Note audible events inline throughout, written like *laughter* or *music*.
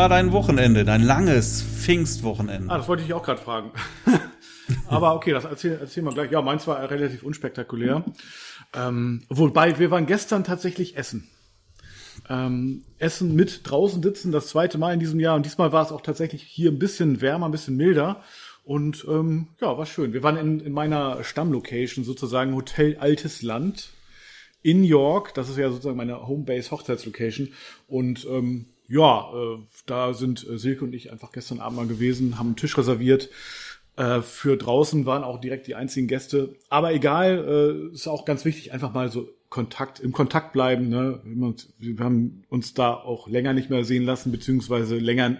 War dein Wochenende, dein langes Pfingstwochenende? Ah, das wollte ich auch gerade fragen. *laughs* Aber okay, das erzähl, erzähl mal gleich. Ja, meins war relativ unspektakulär. Ähm, wobei, wir waren gestern tatsächlich essen. Ähm, essen mit draußen sitzen, das zweite Mal in diesem Jahr. Und diesmal war es auch tatsächlich hier ein bisschen wärmer, ein bisschen milder. Und ähm, ja, war schön. Wir waren in, in meiner Stammlocation, sozusagen Hotel Altes Land in York. Das ist ja sozusagen meine Homebase Hochzeitslocation. Und ähm, ja, äh, da sind äh, Silke und ich einfach gestern Abend mal gewesen, haben einen Tisch reserviert. Äh, für draußen waren auch direkt die einzigen Gäste. Aber egal, äh, ist auch ganz wichtig, einfach mal so Kontakt, im Kontakt bleiben. Ne? Wir haben uns da auch länger nicht mehr sehen lassen, beziehungsweise länger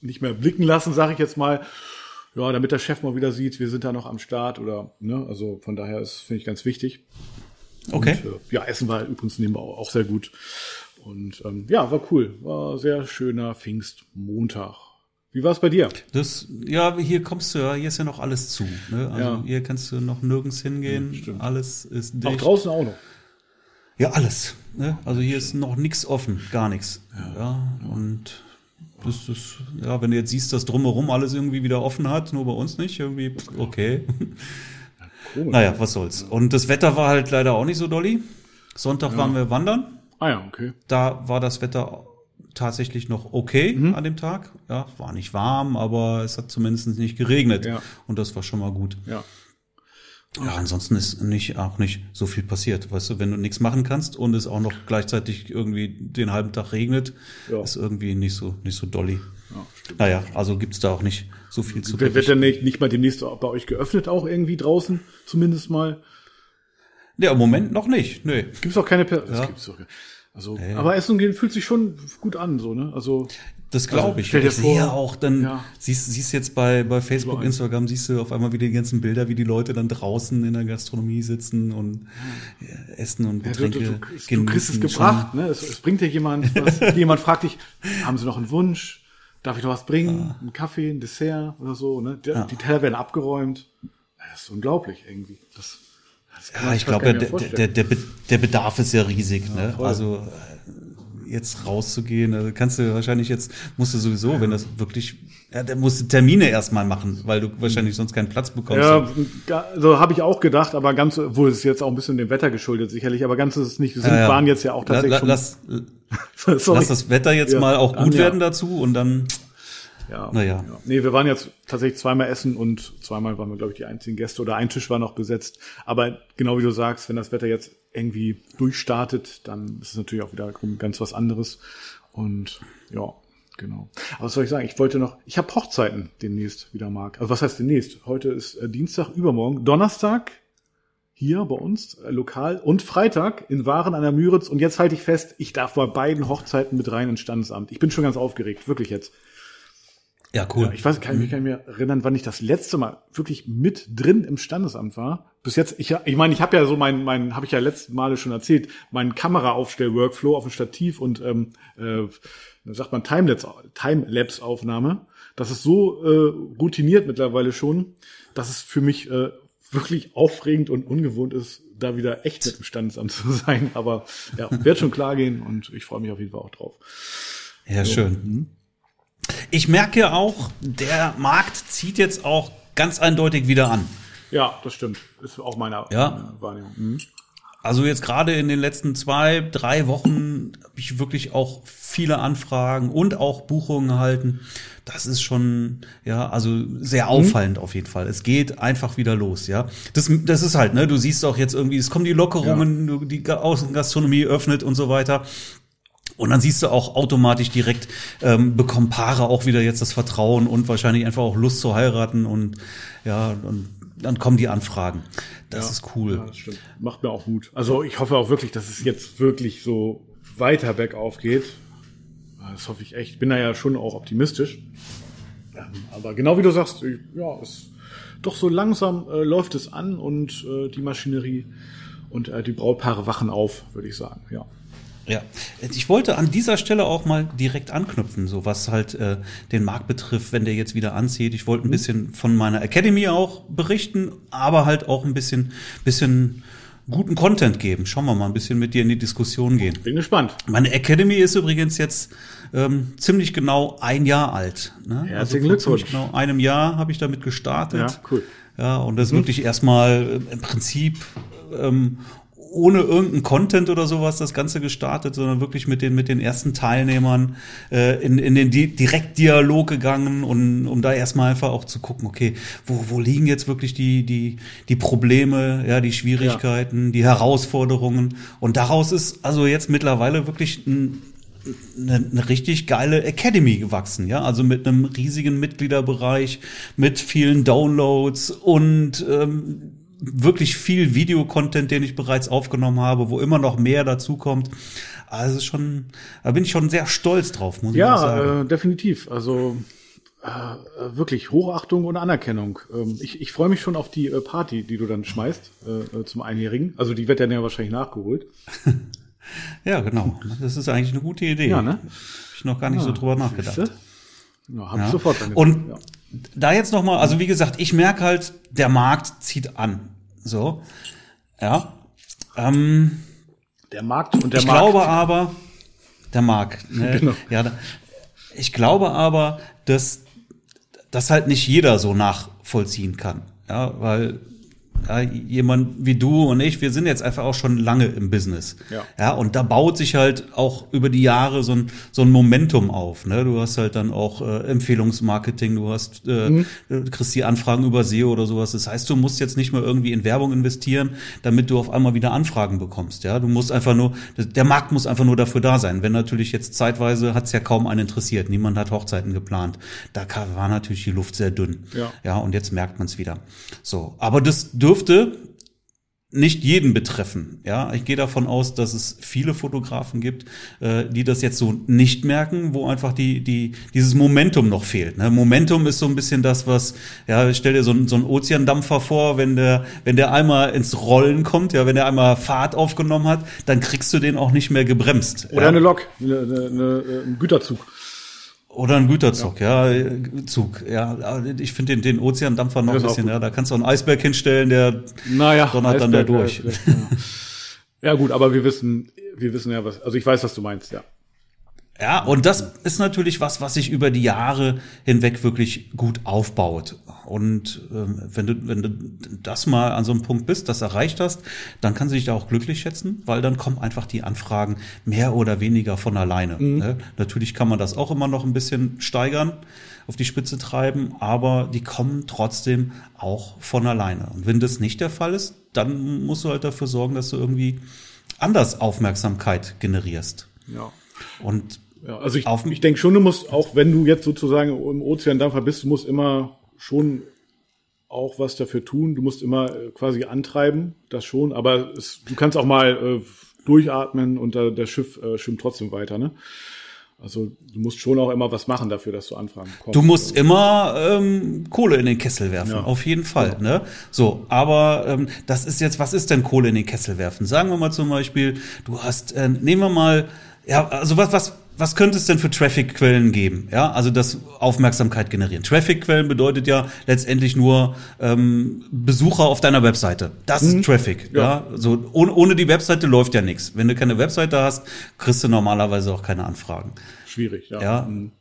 nicht mehr blicken lassen, sage ich jetzt mal. Ja, damit der Chef mal wieder sieht, wir sind da noch am Start oder, ne, also von daher ist, finde ich ganz wichtig. Okay. Und, äh, ja, Essen war übrigens nebenbei auch sehr gut. Und ähm, ja, war cool. War sehr schöner Pfingstmontag. Wie war es bei dir? Das, ja, hier kommst du ja, hier ist ja noch alles zu. Ne? Also Ja. hier kannst du noch nirgends hingehen. Ja, alles ist Auch dicht. draußen auch noch. Ja, alles. Ne? Also hier ist noch nichts offen, gar nichts. Ja, und das ist, ja, wenn du jetzt siehst, dass drumherum alles irgendwie wieder offen hat, nur bei uns nicht, irgendwie, okay. Komisch. naja, was soll's. Und das Wetter war halt leider auch nicht so dolly. Sonntag waren wir wandern. Ah ja, okay. Da war das Wetter tatsächlich noch okay Mhm. an dem Tag. Ja, war nicht warm, aber es hat zumindest nicht geregnet. Ja. Und das war schon mal gut. Ja. Ja, ansonsten ist nicht, auch nicht so viel passiert. Weißt du, wenn du nichts machen kannst und es auch noch gleichzeitig irgendwie den halben Tag regnet, Ja. ist irgendwie nicht so, nicht so dolly. ja stimmt. Naja, also gibt's da auch nicht so viel zu Wird, wird denn nicht, nicht mal demnächst bei euch geöffnet, auch irgendwie draußen? Zumindest mal. Ja, im Moment noch nicht. Nö. Gibt's auch keine per Ja. gibt's doch. Also, aber Essen und Gehen fühlt sich schon gut an, so, ne? Also, Das glaube Also, ich. ich sehe auch dann, Ja. siehst, siehst jetzt bei, bei Facebook, Überall. Instagram, siehst du auf einmal wieder die ganzen Bilder, wie die Leute dann draußen in der Gastronomie sitzen und ja, essen und ja, du, Getränke du, du, du kriegst es gebracht, ne? Es, es bringt dir jemand *laughs* was. jemand fragt dich, haben Sie noch einen Wunsch? Darf ich noch was bringen? Einen Kaffee, ein Dessert oder so, ne? Die, die Teller werden abgeräumt. Das ist unglaublich irgendwie. Das, Ja, ich glaube, der, der, der, der, Be- der Bedarf ist ja riesig. ne? voll. Also äh, jetzt rauszugehen, also kannst du wahrscheinlich jetzt, musst du sowieso, wenn das wirklich, ja, der musst du Termine erstmal machen, weil du wahrscheinlich sonst keinen Platz bekommst. Ja, ga- so habe ich auch gedacht, aber ganz, wohl ist jetzt auch ein bisschen dem Wetter geschuldet, sicherlich, aber ganz ist es nicht. Wir sind, Ja, ja. waren jetzt ja auch La- tatsächlich la- lass, schon. *laughs* Sorry. lass das Wetter jetzt Ja. mal auch gut Ja. werden dazu und dann, Ja. Naja. Ja. Nee, wir waren jetzt tatsächlich zweimal essen und zweimal waren wir, glaube ich, die einzigen Gäste oder ein Tisch war noch besetzt. Aber genau wie du sagst, wenn das Wetter jetzt irgendwie durchstartet, dann ist es natürlich auch wieder ganz was anderes. Und ja, genau. Aber was soll ich sagen? Ich wollte noch, ich habe Hochzeiten demnächst wieder, Marc. Also was heißt demnächst? Heute ist äh, Dienstag, übermorgen, Donnerstag hier bei uns äh, lokal und Freitag in Waren an der Müritz. Und jetzt halte ich fest, ich darf bei beiden Hochzeiten mit rein ins Standesamt. Ich bin schon ganz aufgeregt, wirklich jetzt. Ja, cool. Ja, ich weiß, kann, ich kann mich erinnern, wann ich das letzte Mal wirklich mit drin im Standesamt war. Bis jetzt, ich, ich meine, ich habe ja so mein, mein, habe ich ja letzten Male schon erzählt, meinen Kameraaufstell-Workflow auf dem Stativ und ähm, äh, sagt man Timelapse, Timelapse-Aufnahme. Das ist so äh, routiniert mittlerweile schon, dass es für mich äh, wirklich aufregend und ungewohnt ist, da wieder echt mit im Standesamt *laughs* zu sein. Aber ja, wird schon klar gehen und ich freue mich auf jeden Fall auch drauf. Ja, schön. Ich merke auch, der Markt zieht jetzt auch ganz eindeutig wieder an. Ja, das stimmt. Ist auch meine Ja. Wahrnehmung. Mhm. Also jetzt gerade in den letzten zwei, drei Wochen habe ich wirklich auch viele Anfragen und auch Buchungen erhalten. Das ist schon, ja, also sehr auffallend auf jeden Fall. Es geht einfach wieder los, ja. Das, das ist halt, ne, du siehst auch jetzt irgendwie, es kommen die Lockerungen, du- die Ga- Außengastronomie öffnet und so weiter. Und dann siehst du auch automatisch direkt, ähm, bekommen Paare auch wieder jetzt das Vertrauen und wahrscheinlich einfach auch Lust zu heiraten und ja, und dann kommen die Anfragen. Das Ja. ist cool. Ja, das stimmt. Macht mir auch Mut. Also ich hoffe auch wirklich, dass es jetzt wirklich so weiter bergauf geht. Das hoffe ich echt. Ich bin da ja schon auch optimistisch. Ähm, Aber genau wie du sagst, ja, es doch so langsam äh, läuft es an und äh, die Maschinerie und äh, die Brautpaare wachen auf, würde ich sagen. Ja. Ja, ich wollte an dieser Stelle auch mal direkt anknüpfen, so was halt äh, den Markt betrifft, wenn der jetzt wieder anzieht. Ich wollte ein bisschen von meiner Academy auch berichten, aber halt auch ein bisschen, bisschen guten Content geben. Schauen wir mal ein bisschen mit dir in die Diskussion gehen. Bin gespannt. Meine Academy ist übrigens jetzt ähm, ziemlich genau ein Jahr alt. Ne? Herzlichen Glückwunsch. Ziemlich genau einem Jahr habe ich damit gestartet. Ja, cool. Ja, und das wirklich erstmal äh, im Prinzip ähm, ohne irgendeinen Content oder sowas das Ganze gestartet, sondern wirklich mit den, mit den ersten Teilnehmern äh, in, in den Di Direktdialog gegangen und um da erstmal einfach auch zu gucken, okay, wo, wo liegen jetzt wirklich die, die, die Probleme, ja, die Schwierigkeiten, die Herausforderungen. Und daraus ist also jetzt mittlerweile wirklich ein, eine, eine richtig geile Academy gewachsen, ja, also mit einem riesigen Mitgliederbereich, mit vielen Downloads und ähm, wirklich viel Videocontent, den ich bereits aufgenommen habe, wo immer noch mehr dazu kommt. Also schon, da bin ich schon sehr stolz drauf, muss ich sagen. Ja, äh, definitiv. Also äh, wirklich Hochachtung und Anerkennung. Ähm, ich ich freue mich schon auf die äh, Party, die du dann schmeißt äh, äh, zum Einjährigen. Also die wird dann ja wahrscheinlich nachgeholt. *laughs* ja, genau. Das ist eigentlich eine gute Idee. Ja, ne? Hab ich noch gar nicht so drüber nachgedacht. Siehste? Ja, hab Ja. ich sofort dran Und gedacht, da jetzt noch mal, also wie gesagt, ich merke halt, der Markt zieht an. So, ja. Ähm. Der Markt und der ich Markt. glaube aber, der Markt. *laughs* Ne? Genau. Ja, ich glaube aber, dass das halt nicht jeder so nachvollziehen kann. Ja, weil ja, jemand wie du und ich, wir sind jetzt einfach auch schon lange im Business. Ja. ja und da baut sich halt auch über die Jahre so ein, so ein Momentum auf. Ne? Du hast halt dann auch äh, Empfehlungsmarketing, du hast, äh, du kriegst die Anfragen über SEO oder sowas. Das heißt, du musst jetzt nicht mehr irgendwie in Werbung investieren, damit du auf einmal wieder Anfragen bekommst. Ja, du musst einfach nur, der Markt muss einfach nur dafür da sein. Wenn natürlich jetzt zeitweise hat es ja kaum einen interessiert, niemand hat Hochzeiten geplant. Da war natürlich die Luft sehr dünn. Ja. Ja, und jetzt merkt man es wieder. So, aber das dürfte nicht jeden betreffen. Ja, ich gehe davon aus, dass es viele Fotografen gibt, äh, die das jetzt so nicht merken, wo einfach die die dieses Momentum noch fehlt. Ne? Momentum ist so ein bisschen das, was ja, stell dir so, einen- so einen Ozeandampfer vor, wenn der wenn der einmal ins Rollen kommt, ja, wenn der einmal Fahrt aufgenommen hat, dann kriegst du den auch nicht mehr gebremst. Oder ja? eine Lok, eine, eine, eine, ein Güterzug. Oder ein Güterzug, ja, Zug. Ja, ich finde den, den Ozeandampfer noch ein auch bisschen, ja, da kannst du einen Eisberg hinstellen, der Naja, donnert dann da Eisberg, durch. Ja. ja gut, aber wir wissen, wir wissen ja was. Also ich weiß, was du meinst, ja. Ja, und das ist natürlich was, was sich über die Jahre hinweg wirklich gut aufbaut. Und ähm, wenn du wenn du das mal an so einem Punkt bist, das erreicht hast, dann kannst du dich da auch glücklich schätzen, weil dann kommen einfach die Anfragen mehr oder weniger von alleine. Ne? Natürlich kann man das auch immer noch ein bisschen steigern, auf die Spitze treiben, aber die kommen trotzdem auch von alleine. Und wenn das nicht der Fall ist, dann musst du halt dafür sorgen, dass du irgendwie anders Aufmerksamkeit generierst. Ja. Und Ja, also ich, Auf- ich denke schon, du musst, auch wenn du jetzt sozusagen im Ozeandampfer bist, du musst immer schon auch was dafür tun. Du musst immer äh, quasi antreiben, das schon, aber es, du kannst auch mal äh, durchatmen und da, das Schiff äh, schwimmt trotzdem weiter, ne? Also du musst schon auch immer was machen dafür, dass du Anfragen bekommst. Du musst immer ähm, Kohle in den Kessel werfen, Ja. auf jeden Fall. Ne? So, aber ähm, das ist jetzt, was ist denn Kohle in den Kessel werfen? Sagen wir mal zum Beispiel, du hast, äh, nehmen wir mal, ja, also was, was, was könnte es denn für Traffic-Quellen geben? Ja, also das Aufmerksamkeit generieren. Traffic-Quellen bedeutet ja letztendlich nur ähm, Besucher auf deiner Webseite. Das ist Traffic. Ja. Ja. so ohne, ohne die Webseite läuft ja nichts. Wenn du keine Webseite hast, kriegst du normalerweise auch keine Anfragen. Schwierig, ja. Ja. Mhm.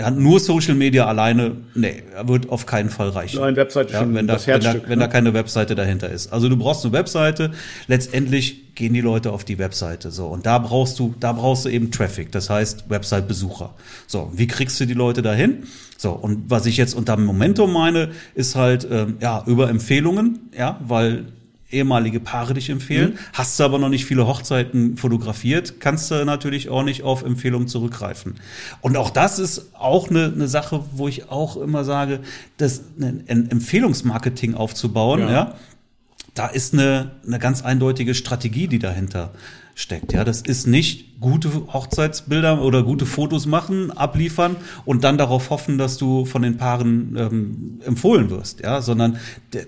Ja, nur Social Media alleine, nee, wird auf keinen Fall reichen. Nein, Webseite ja, schon wenn da, das wenn, da, Herzstück, wenn da ne? keine Webseite dahinter ist. Also du brauchst eine Webseite, letztendlich gehen die Leute auf die Webseite so und da brauchst du da brauchst du eben Traffic, das heißt Website-Besucher. So, wie kriegst du die Leute dahin? So, und was ich jetzt unter Momentum meine, ist halt ähm, ja über Empfehlungen, ja, weil ehemalige Paare dich empfehlen. Hast du aber noch nicht viele Hochzeiten fotografiert, kannst du natürlich auch nicht auf Empfehlungen zurückgreifen. Und auch das ist auch eine, eine Sache, wo ich auch immer sage, das ein, ein Empfehlungsmarketing aufzubauen, ja. Ja. Da ist eine, eine ganz eindeutige Strategie, die dahinter steckt. Ja, das ist nicht gute Hochzeitsbilder oder gute Fotos machen, abliefern und dann darauf hoffen, dass du von den Paaren ähm, empfohlen wirst. Ja, sondern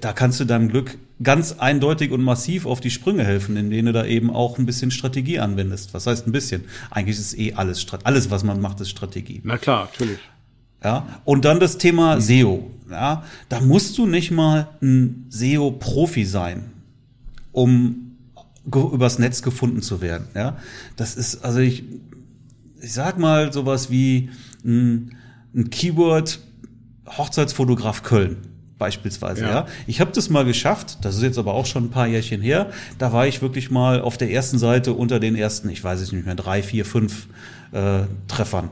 da kannst du deinem Glück ganz eindeutig und massiv auf die Sprünge helfen, indem du da eben auch ein bisschen Strategie anwendest. Was heißt ein bisschen? Eigentlich ist eh alles alles, was man macht, ist Strategie. Na klar, natürlich. Ja, und dann das Thema SEO. Ja, da musst du nicht mal ein SEO-Profi sein, um übers Netz gefunden zu werden. Ja, das ist also ich, ich sag mal sowas wie ein, ein Keyword Hochzeitsfotograf Köln beispielsweise. Ja. ja. Ich habe das mal geschafft, das ist jetzt aber auch schon ein paar Jährchen her. Da war ich wirklich mal auf der ersten Seite unter den ersten, ich weiß es nicht mehr, drei, vier, fünf äh, Treffern.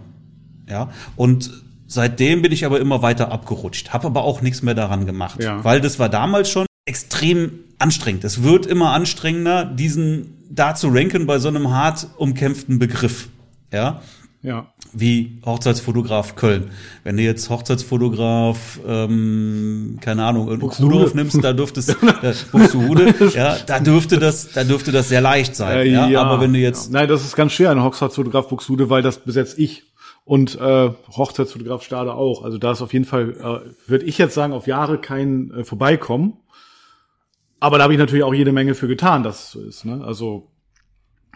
Ja, und seitdem bin ich aber immer weiter abgerutscht, habe aber auch nichts mehr daran gemacht, ja. weil das war damals schon extrem anstrengend. Es wird immer anstrengender, diesen da zu ranken bei so einem hart umkämpften Begriff. Ja. Ja. Wie Hochzeitsfotograf Köln. Wenn du jetzt Hochzeitsfotograf, ähm, keine Ahnung, Buxtehude aufnimmst, da dürfte es, *laughs* äh, Buxtehude, ja, da dürfte das, da dürfte das sehr leicht sein. Äh, ja, ja, aber wenn du jetzt. Nein, das ist ganz schwer, ein Hochzeitsfotograf Buxtehude, weil das besetzt ich und äh, Hochzeitsfotograf Stade auch. Also da ist auf jeden Fall, äh, würde ich jetzt sagen, auf Jahre kein äh, Vorbeikommen. Aber da habe ich natürlich auch jede Menge für getan, dass es so ist. Ne? Also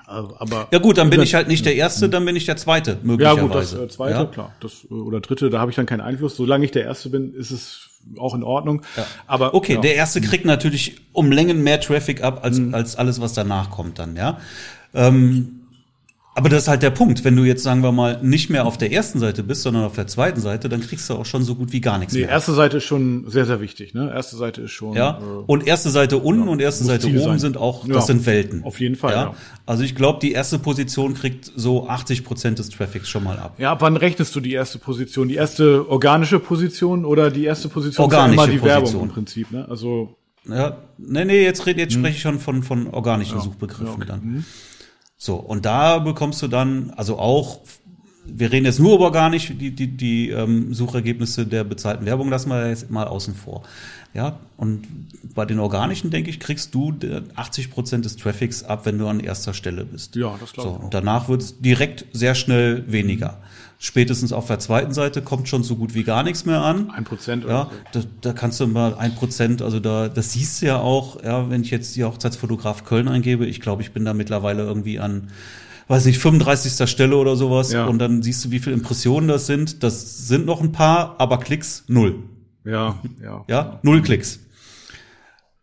aber ja gut, dann bin ich halt nicht der Erste, dann bin ich der Zweite, möglicherweise. Ja gut, das äh, Zweite, ja? klar. Das, äh, oder Dritte, da habe ich dann keinen Einfluss. Solange ich der Erste bin, ist es auch in Ordnung. Ja. Aber Okay, ja. der Erste kriegt natürlich um Längen mehr Traffic ab, als, mhm. als alles, was danach kommt dann, ja. Ähm, aber das ist halt der Punkt. Wenn du jetzt, sagen wir mal, nicht mehr auf der ersten Seite bist, sondern auf der zweiten Seite, dann kriegst du auch schon so gut wie gar nichts nee, mehr. erste Seite ist schon sehr, sehr wichtig. Ne? Erste Seite ist schon. Ja. Äh, und erste Seite unten ja, und erste Seite oben sein. sind auch, das ja, sind Welten. Auf jeden Fall. Ja. ja. Also ich glaube, die erste Position kriegt so 80 Prozent des Traffics schon mal ab. Ja, ab wann rechnest du die erste Position? Die erste organische Position oder die erste Position organische ist ja immer die Position. Werbung im Prinzip? Ne? Also ja, nee, nee, jetzt, red, jetzt hm. spreche ich schon von, von organischen Suchbegriffen okay. dann. Hm. So, und da bekommst du dann, also auch, wir reden jetzt nur über gar nicht, die, die, die ähm, Suchergebnisse der bezahlten Werbung lassen wir jetzt mal außen vor. Ja, und bei den organischen, denke ich, kriegst du 80 Prozent des Traffics ab, wenn du an erster Stelle bist. Ja, das glaube ich. So, und danach wird es direkt sehr schnell weniger spätestens auf der zweiten Seite kommt schon so gut wie gar nichts mehr an. Ein Prozent. Ja, da, da kannst du mal ein Prozent, also da, das siehst du ja auch, ja, wenn ich jetzt die Hochzeitsfotograf Köln eingebe, ich glaube, ich bin da mittlerweile irgendwie an, weiß nicht, 35. Stelle oder sowas ja. und dann siehst du, wie viele Impressionen das sind. Das sind noch ein paar, aber Klicks null. Ja, ja. Ja, null Klicks.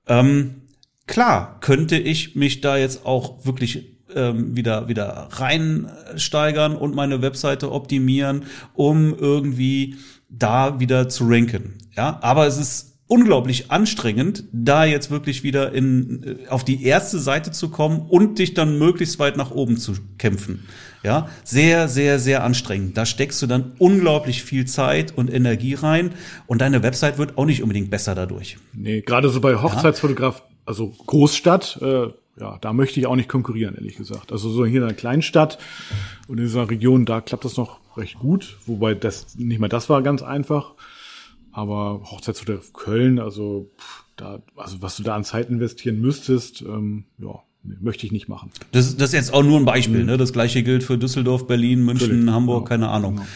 Ähm, klar, könnte ich mich da jetzt auch wirklich ähm, wieder, wieder reinsteigern und meine Webseite optimieren, um irgendwie da wieder zu ranken. Ja, aber es ist unglaublich anstrengend, da jetzt wirklich wieder in, äh, auf die erste Seite zu kommen und dich dann möglichst weit nach oben zu kämpfen. Ja, sehr, sehr, sehr anstrengend. Da steckst du dann unglaublich viel Zeit und Energie rein und deine Website wird auch nicht unbedingt besser dadurch. Nee, gerade so bei Hochzeitsfotograf, ja? also Großstadt, äh, ja, da möchte ich auch nicht konkurrieren, ehrlich gesagt. Also so hier in einer Kleinstadt und in dieser Region, da klappt das noch recht gut, wobei das nicht mal das war ganz einfach. Aber Hochzeitshotel Köln, also pff, da, also was du da an Zeit investieren müsstest, ähm, ja, nee, möchte ich nicht machen. Das, das ist jetzt auch nur ein Beispiel, mhm. ne? Das gleiche gilt für Düsseldorf, Berlin, München, Natürlich. Hamburg, genau. keine Ahnung. Genau.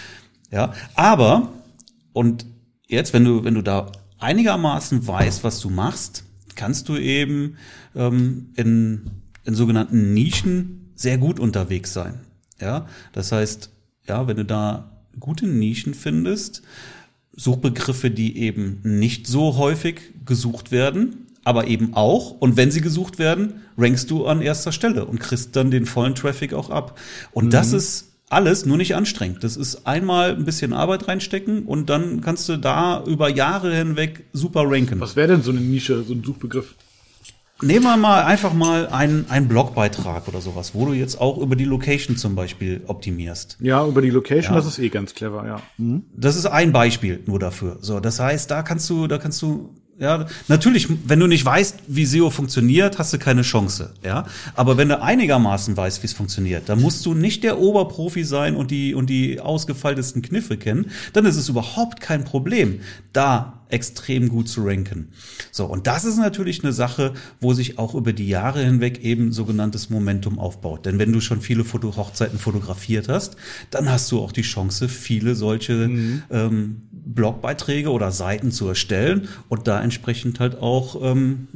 Ja, aber und jetzt, wenn du wenn du da einigermaßen weißt, was du machst, kannst du eben ähm, in, in sogenannten Nischen sehr gut unterwegs sein. Ja, das heißt, ja, wenn du da gute Nischen findest, Suchbegriffe, die eben nicht so häufig gesucht werden, aber eben auch, und wenn sie gesucht werden, rankst du an erster Stelle und kriegst dann den vollen Traffic auch ab. Und mhm. das ist alles nur nicht anstrengend. Das ist einmal ein bisschen Arbeit reinstecken und dann kannst du da über Jahre hinweg super ranken. Was wäre denn so eine Nische, so ein Suchbegriff? Nehmen wir mal einfach mal einen, einen Blogbeitrag oder sowas, wo du jetzt auch über die Location zum Beispiel optimierst. Ja, über die Location, ja. das ist eh ganz clever, ja. Mhm. Das ist ein Beispiel nur dafür. So, das heißt, da kannst du, da kannst du ja, natürlich, wenn du nicht weißt, wie SEO funktioniert, hast du keine Chance, ja. Aber wenn du einigermaßen weißt, wie es funktioniert, dann musst du nicht der Oberprofi sein und die, und die ausgefeiltesten Kniffe kennen, dann ist es überhaupt kein Problem, da extrem gut zu ranken. So, und das ist natürlich eine Sache, wo sich auch über die Jahre hinweg eben sogenanntes Momentum aufbaut. Denn wenn du schon viele Foto Hochzeiten fotografiert hast, dann hast du auch die Chance, viele solche mhm. ähm, Blogbeiträge oder Seiten zu erstellen und da entsprechend halt auch ähm,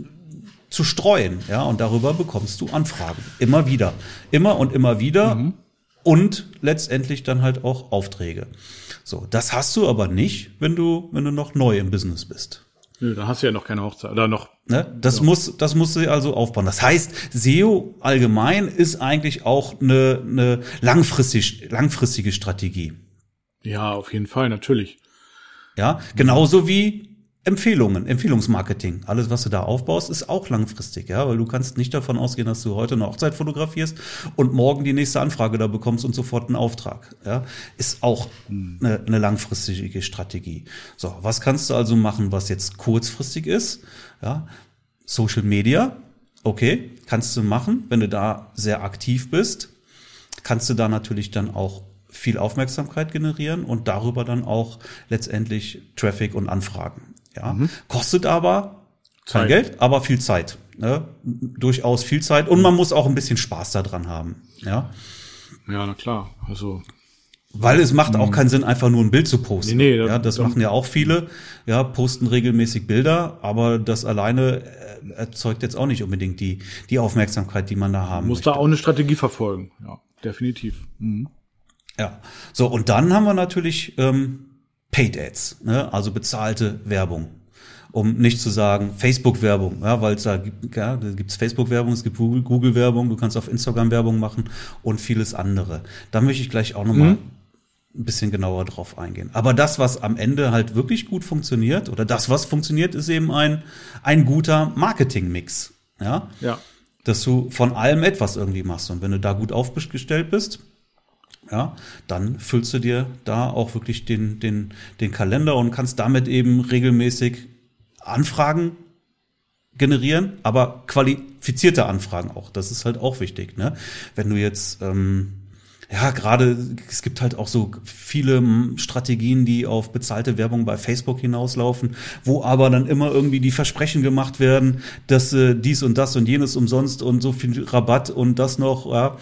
zu streuen. Ja, und darüber bekommst du Anfragen. Immer wieder. Immer und immer wieder. Mhm. Und letztendlich dann halt auch Aufträge. So, das hast du aber nicht, wenn du, wenn du noch neu im Business bist. Nö, dann hast du ja noch keine Hochzeit oder noch. Ne? Das ja. muss, das musst du also aufbauen. Das heißt, SEO allgemein ist eigentlich auch eine, eine langfristig, langfristige Strategie. Ja, auf jeden Fall, natürlich. Ja, genauso wie Empfehlungen, Empfehlungsmarketing. Alles, was du da aufbaust, ist auch langfristig, ja, weil du kannst nicht davon ausgehen, dass du heute eine Hochzeit fotografierst und morgen die nächste Anfrage da bekommst und sofort einen Auftrag, ja. Ist auch eine, eine langfristige Strategie. So, was kannst du also machen, was jetzt kurzfristig ist? Ja, Social Media, okay, kannst du machen, wenn du da sehr aktiv bist, kannst du da natürlich dann auch viel Aufmerksamkeit generieren und darüber dann auch letztendlich Traffic und Anfragen. Ja, mhm. kostet aber kein Zeit. Geld, aber viel Zeit. Ne? Durchaus viel Zeit und man muss auch ein bisschen Spaß daran haben. Ja, ja, na klar. Also weil es macht auch mhm. keinen Sinn, einfach nur ein Bild zu posten. Nee, nee, ja, das machen ja auch viele. Ja, posten regelmäßig Bilder, aber das alleine äh, erzeugt jetzt auch nicht unbedingt die, die Aufmerksamkeit, die man da haben muss. Muss da auch eine Strategie verfolgen. Ja, definitiv. Mhm. Ja, so und dann haben wir natürlich ähm, Paid Ads, ne? also bezahlte Werbung. Um nicht zu sagen Facebook-Werbung, ja, weil es da gibt, ja, da gibt's Facebook-Werbung, es gibt Google-Werbung, du kannst auf Instagram Werbung machen und vieles andere. Da möchte ich gleich auch nochmal mhm. ein bisschen genauer drauf eingehen. Aber das, was am Ende halt wirklich gut funktioniert, oder das, was funktioniert, ist eben ein, ein guter Marketing-Mix. Ja? ja. Dass du von allem etwas irgendwie machst. Und wenn du da gut aufgestellt bist, ja, dann füllst du dir da auch wirklich den, den, den Kalender und kannst damit eben regelmäßig Anfragen generieren, aber qualifizierte Anfragen auch. Das ist halt auch wichtig. Ne? Wenn du jetzt, ähm, ja, gerade, es gibt halt auch so viele Strategien, die auf bezahlte Werbung bei Facebook hinauslaufen, wo aber dann immer irgendwie die Versprechen gemacht werden, dass äh, dies und das und jenes umsonst und so viel Rabatt und das noch, ja.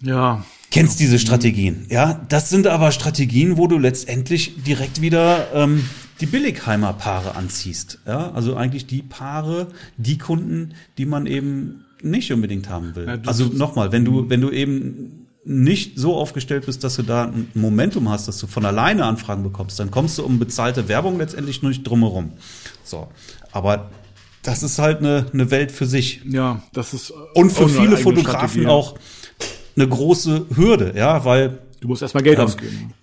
Ja, kennst diese Strategien. Ja, das sind aber Strategien, wo du letztendlich direkt wieder ähm, die Billigheimer Paare anziehst. Ja, also eigentlich die Paare, die Kunden, die man eben nicht unbedingt haben will. Ja, also nochmal, wenn du, wenn du eben nicht so aufgestellt bist, dass du da ein Momentum hast, dass du von alleine Anfragen bekommst, dann kommst du um bezahlte Werbung letztendlich nur nicht drumherum. So. Aber das ist halt eine, eine Welt für sich. Ja, das ist. Und für viele Fotografen Strategie. auch eine große Hürde, ja, weil du musst erstmal Geld ähm, ausgeben.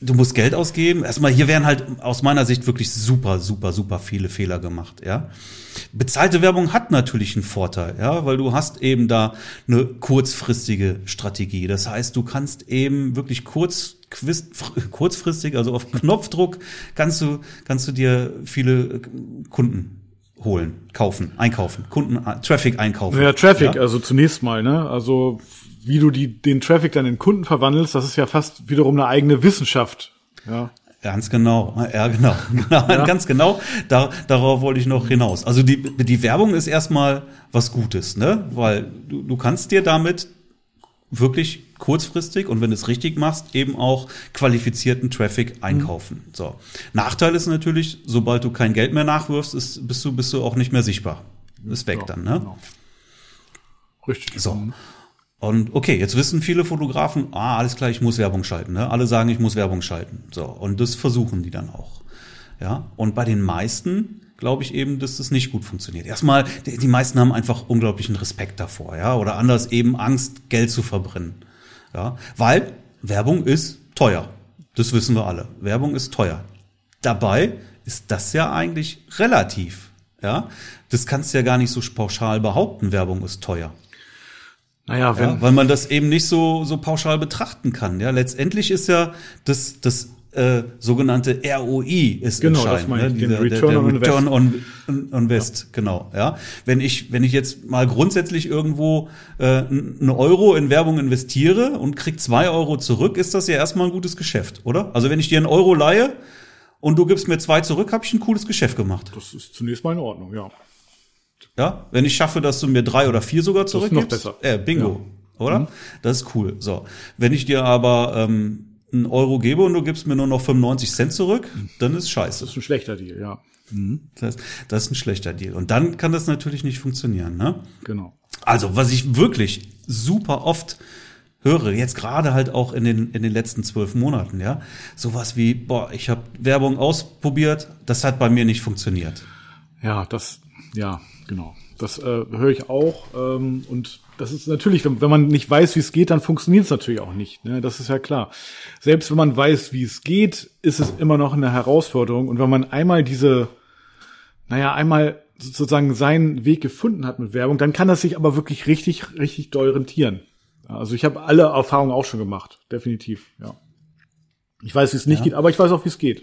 Du musst Geld ausgeben. Erstmal, hier werden halt aus meiner Sicht wirklich super, super, super viele Fehler gemacht, ja. Bezahlte Werbung hat natürlich einen Vorteil, ja, weil du hast eben da eine kurzfristige Strategie. Das heißt, du kannst eben wirklich kurz, kurzfristig, also auf Knopfdruck, kannst du, kannst du dir viele Kunden holen, kaufen, einkaufen, Kunden, Traffic einkaufen. Ja, Traffic, ja? also zunächst mal, ne? Also wie du die, den Traffic dann in Kunden verwandelst, das ist ja fast wiederum eine eigene Wissenschaft. Ja. Ganz genau, ja *laughs* genau, ja. ganz genau. Da, darauf wollte ich noch hinaus. Also die, die Werbung ist erstmal was Gutes, ne? Weil du, du kannst dir damit wirklich kurzfristig und wenn du es richtig machst, eben auch qualifizierten Traffic einkaufen. Mhm. So. Nachteil ist natürlich, sobald du kein Geld mehr nachwirfst, ist, bist du, bist du auch nicht mehr sichtbar. Ist weg ja, dann, ne? Genau. Richtig. So. Und okay, jetzt wissen viele Fotografen, ah, alles klar, ich muss Werbung schalten. Ne? Alle sagen, ich muss Werbung schalten. So, und das versuchen die dann auch. Ja, und bei den meisten glaube ich eben, dass das nicht gut funktioniert. Erstmal, die, die meisten haben einfach unglaublichen Respekt davor, ja, oder anders eben Angst, Geld zu verbrennen. Ja, weil Werbung ist teuer. Das wissen wir alle. Werbung ist teuer. Dabei ist das ja eigentlich relativ. Ja, das kannst du ja gar nicht so pauschal behaupten, Werbung ist teuer. Naja, wenn. Ja, weil man das eben nicht so, so pauschal betrachten kann. Ja, letztendlich ist ja das, das äh, sogenannte ROI ist genau, entscheidend. Das ne? Dieser, Return, der, der Return on, on, on Invest, ja. genau. Ja, wenn ich wenn ich jetzt mal grundsätzlich irgendwo äh, eine Euro in Werbung investiere und krieg zwei Euro zurück, ist das ja erstmal ein gutes Geschäft, oder? Also wenn ich dir einen Euro leihe und du gibst mir zwei zurück, habe ich ein cooles Geschäft gemacht. Das ist zunächst mal in Ordnung, ja. Ja, wenn ich schaffe, dass du mir drei oder vier sogar zurückgibst, das ist noch besser. Äh, bingo, ja. oder? Mhm. Das ist cool. So, wenn ich dir aber ähm, einen Euro gebe und du gibst mir nur noch 95 Cent zurück, dann ist scheiße. Das ist ein schlechter Deal, ja. Mhm. Das, heißt, das ist ein schlechter Deal. Und dann kann das natürlich nicht funktionieren, ne? Genau. Also, was ich wirklich super oft höre, jetzt gerade halt auch in den, in den letzten zwölf Monaten, ja, sowas wie, boah, ich habe Werbung ausprobiert, das hat bei mir nicht funktioniert. Ja, das, ja, genau. Das äh, höre ich auch. Ähm, und das ist natürlich, wenn, wenn man nicht weiß, wie es geht, dann funktioniert es natürlich auch nicht. Ne? Das ist ja klar. Selbst wenn man weiß, wie es geht, ist es immer noch eine Herausforderung. Und wenn man einmal diese, naja, einmal sozusagen seinen Weg gefunden hat mit Werbung, dann kann das sich aber wirklich richtig, richtig doll rentieren. Also ich habe alle Erfahrungen auch schon gemacht, definitiv, ja. Ich weiß, wie es nicht ja. geht, aber ich weiß auch, wie es geht.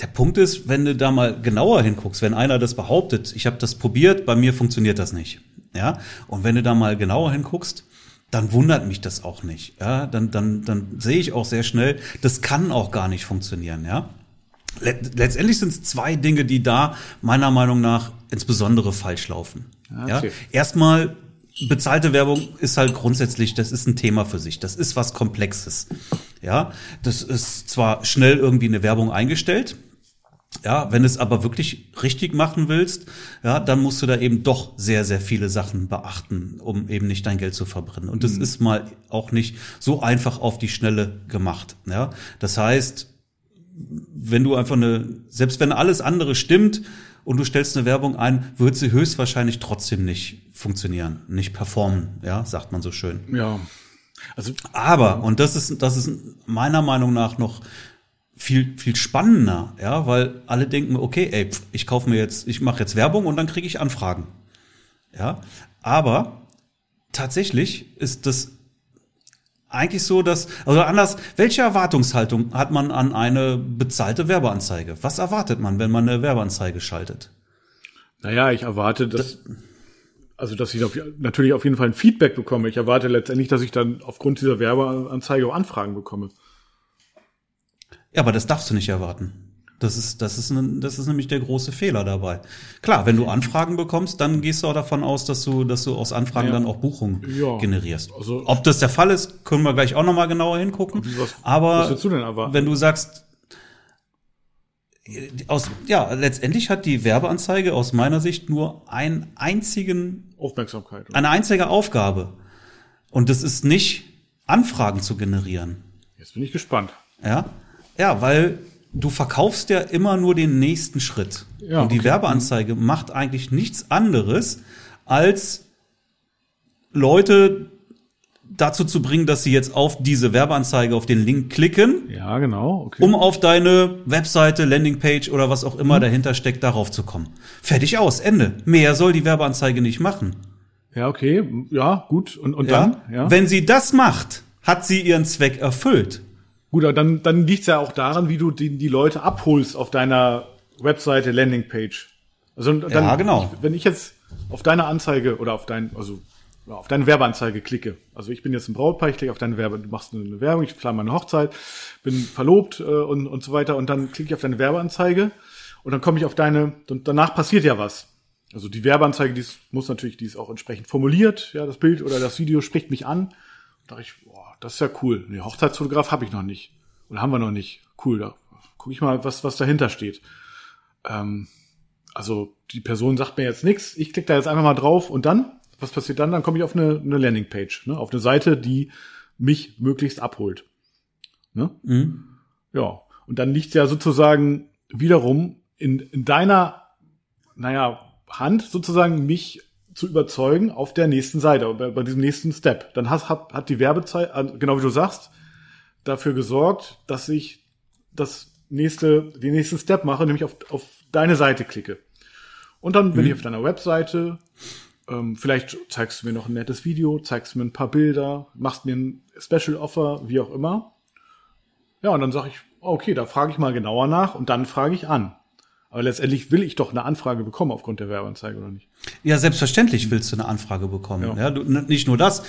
Der Punkt ist, wenn du da mal genauer hinguckst, wenn einer das behauptet, ich habe das probiert, bei mir funktioniert das nicht. Ja, und wenn du da mal genauer hinguckst, dann wundert mich das auch nicht. Ja, dann, dann, dann sehe ich auch sehr schnell, das kann auch gar nicht funktionieren. Ja, letztendlich sind es zwei Dinge, die da meiner Meinung nach insbesondere falsch laufen. Okay. Ja, erstmal bezahlte Werbung ist halt grundsätzlich, das ist ein Thema für sich. Das ist was Komplexes. Ja, das ist zwar schnell irgendwie eine Werbung eingestellt. Ja, wenn du es aber wirklich richtig machen willst, ja, dann musst du da eben doch sehr, sehr viele Sachen beachten, um eben nicht dein Geld zu verbrennen. Und das mhm. ist mal auch nicht so einfach auf die Schnelle gemacht. Ja, das heißt, wenn du einfach eine, selbst wenn alles andere stimmt und du stellst eine Werbung ein, wird sie höchstwahrscheinlich trotzdem nicht funktionieren, nicht performen, ja, sagt man so schön. Ja. Also, aber, und das ist, das ist meiner Meinung nach noch viel, viel spannender, ja, weil alle denken, okay, ey, ich kaufe mir jetzt, ich mache jetzt Werbung und dann kriege ich Anfragen. Ja, aber tatsächlich ist das eigentlich so, dass, also anders, welche Erwartungshaltung hat man an eine bezahlte Werbeanzeige? Was erwartet man, wenn man eine Werbeanzeige schaltet? Naja, ich erwarte, dass, also, dass ich auf, natürlich auf jeden Fall ein Feedback bekomme. Ich erwarte letztendlich, dass ich dann aufgrund dieser Werbeanzeige auch Anfragen bekomme. Ja, aber das darfst du nicht erwarten. Das ist, das ist, ein, das ist nämlich der große Fehler dabei. Klar, wenn du Anfragen bekommst, dann gehst du auch davon aus, dass du, dass du aus Anfragen ja. dann auch Buchungen ja. generierst. Also, Ob das der Fall ist, können wir gleich auch nochmal genauer hingucken. Was, aber was du wenn du sagst, aus, ja, letztendlich hat die Werbeanzeige aus meiner Sicht nur einen einzigen Aufmerksamkeit. Oder? Eine einzige Aufgabe. Und das ist nicht Anfragen zu generieren. Jetzt bin ich gespannt. Ja. Ja, weil du verkaufst ja immer nur den nächsten Schritt. Ja, und die okay. Werbeanzeige macht eigentlich nichts anderes, als Leute dazu zu bringen, dass sie jetzt auf diese Werbeanzeige, auf den Link klicken. Ja, genau. Okay. Um auf deine Webseite, Landingpage oder was auch immer mhm. dahinter steckt, darauf zu kommen. Fertig aus, Ende. Mehr soll die Werbeanzeige nicht machen. Ja, okay. Ja, gut. Und, und ja? dann? Ja. Wenn sie das macht, hat sie ihren Zweck erfüllt. Gut, aber dann, dann liegt es ja auch daran, wie du die, die Leute abholst auf deiner Webseite, Landingpage. Also dann, ja, genau. Wenn ich jetzt auf deine Anzeige oder auf dein, also auf deine Werbeanzeige klicke. Also ich bin jetzt ein Brautpaar, ich klicke auf deine Werbe, du machst eine Werbung, ich plane meine Hochzeit, bin verlobt äh, und, und so weiter und dann klicke ich auf deine Werbeanzeige und dann komme ich auf deine, und danach passiert ja was. Also die Werbeanzeige, die ist, muss natürlich, die ist auch entsprechend formuliert, ja, das Bild oder das Video spricht mich an. Da dachte ich, das ist ja cool. Nee, Hochzeitsfotograf habe ich noch nicht. Oder haben wir noch nicht. Cool, da gucke ich mal, was, was dahinter steht. Ähm, also die Person sagt mir jetzt nichts, ich klicke da jetzt einfach mal drauf und dann, was passiert dann? Dann komme ich auf eine, eine Landingpage, ne? auf eine Seite, die mich möglichst abholt. Ne? Mhm. Ja, und dann liegt ja sozusagen wiederum in, in deiner, naja, Hand sozusagen mich zu überzeugen auf der nächsten Seite, bei, bei diesem nächsten Step. Dann hat, hat, hat die Werbezeit, äh, genau wie du sagst, dafür gesorgt, dass ich das nächste, den nächsten Step mache, nämlich auf, auf deine Seite klicke. Und dann bin mhm. ich auf deiner Webseite. Ähm, vielleicht zeigst du mir noch ein nettes Video, zeigst mir ein paar Bilder, machst mir ein Special Offer, wie auch immer. Ja, und dann sage ich, okay, da frage ich mal genauer nach und dann frage ich an. Aber letztendlich will ich doch eine Anfrage bekommen aufgrund der Werbeanzeige, oder nicht? Ja, selbstverständlich willst du eine Anfrage bekommen. Ja. ja du, nicht nur das.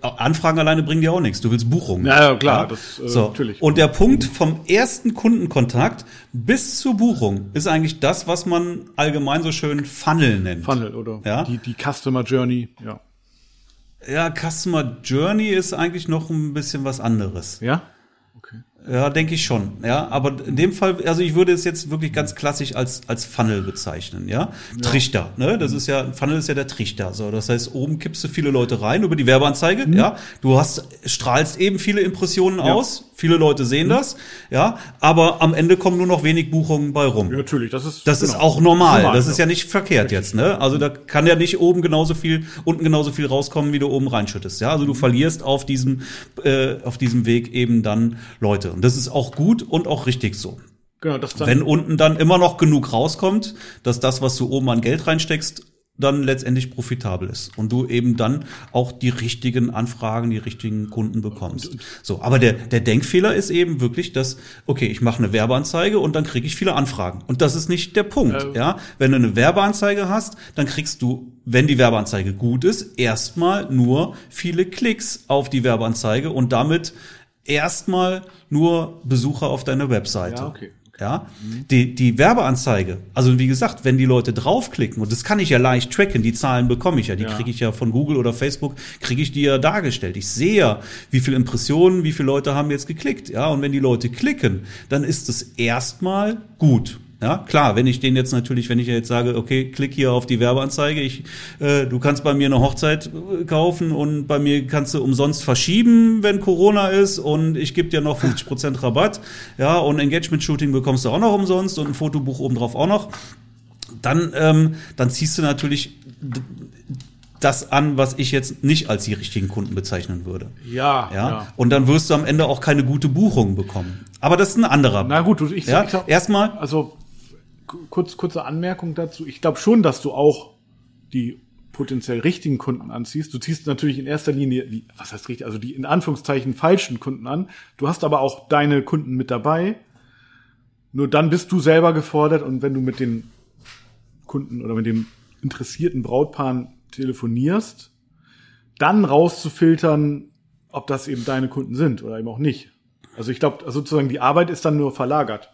Anfragen alleine bringen dir auch nichts. Du willst Buchungen. Ja, ja klar, ja? Das, äh, so. natürlich. Und der Punkt vom ersten Kundenkontakt bis zur Buchung ist eigentlich das, was man allgemein so schön Funnel nennt. Funnel, oder? Ja? Die, die Customer Journey, ja. Ja, Customer Journey ist eigentlich noch ein bisschen was anderes. Ja? Okay. Ja, denke ich schon. Ja, aber in dem Fall, also ich würde es jetzt wirklich ganz klassisch als als Funnel bezeichnen. Ja, ja. Trichter. Ne, das ist ja Funnel ist ja der Trichter. So, das heißt, oben kippst du viele Leute rein über die Werbeanzeige. Mhm. Ja, du hast strahlst eben viele Impressionen ja. aus. Viele Leute sehen mhm. das. Ja, aber am Ende kommen nur noch wenig Buchungen bei rum. Ja, natürlich. Das ist das genau. ist auch normal. normal. Das ist ja nicht verkehrt jetzt. Ne, also da kann ja nicht oben genauso viel unten genauso viel rauskommen, wie du oben reinschüttest. Ja, also du mhm. verlierst auf diesem äh, auf diesem Weg eben dann Leute. Und das ist auch gut und auch richtig so. Genau, das dann Wenn unten dann immer noch genug rauskommt, dass das, was du oben an Geld reinsteckst, dann letztendlich profitabel ist und du eben dann auch die richtigen Anfragen, die richtigen Kunden bekommst. So, aber der der Denkfehler ist eben wirklich, dass okay, ich mache eine Werbeanzeige und dann kriege ich viele Anfragen und das ist nicht der Punkt, äh, ja? Wenn du eine Werbeanzeige hast, dann kriegst du, wenn die Werbeanzeige gut ist, erstmal nur viele Klicks auf die Werbeanzeige und damit erstmal nur Besucher auf deiner Webseite. Ja, okay. Ja, die, die Werbeanzeige, also wie gesagt, wenn die Leute draufklicken, und das kann ich ja leicht tracken, die Zahlen bekomme ich ja, die ja. kriege ich ja von Google oder Facebook, kriege ich die ja dargestellt. Ich sehe ja, wie viele Impressionen, wie viele Leute haben jetzt geklickt. Ja, und wenn die Leute klicken, dann ist es erstmal gut. Ja, klar, wenn ich den jetzt natürlich, wenn ich jetzt sage, okay, klick hier auf die Werbeanzeige, ich, äh, du kannst bei mir eine Hochzeit äh, kaufen und bei mir kannst du umsonst verschieben, wenn Corona ist und ich gebe dir noch *laughs* 50% Rabatt, ja, und Engagement-Shooting bekommst du auch noch umsonst und ein Fotobuch obendrauf auch noch, dann, ähm, dann ziehst du natürlich das an, was ich jetzt nicht als die richtigen Kunden bezeichnen würde. Ja, ja. ja. Und dann wirst du am Ende auch keine gute Buchung bekommen. Aber das ist ein anderer. Na gut, ich, ja? ich sag, erstmal. Also kurz, kurze Anmerkung dazu. Ich glaube schon, dass du auch die potenziell richtigen Kunden anziehst. Du ziehst natürlich in erster Linie, die, was heißt richtig, also die in Anführungszeichen falschen Kunden an. Du hast aber auch deine Kunden mit dabei. Nur dann bist du selber gefordert und wenn du mit den Kunden oder mit dem interessierten Brautpaaren telefonierst, dann rauszufiltern, ob das eben deine Kunden sind oder eben auch nicht. Also ich glaube, sozusagen die Arbeit ist dann nur verlagert.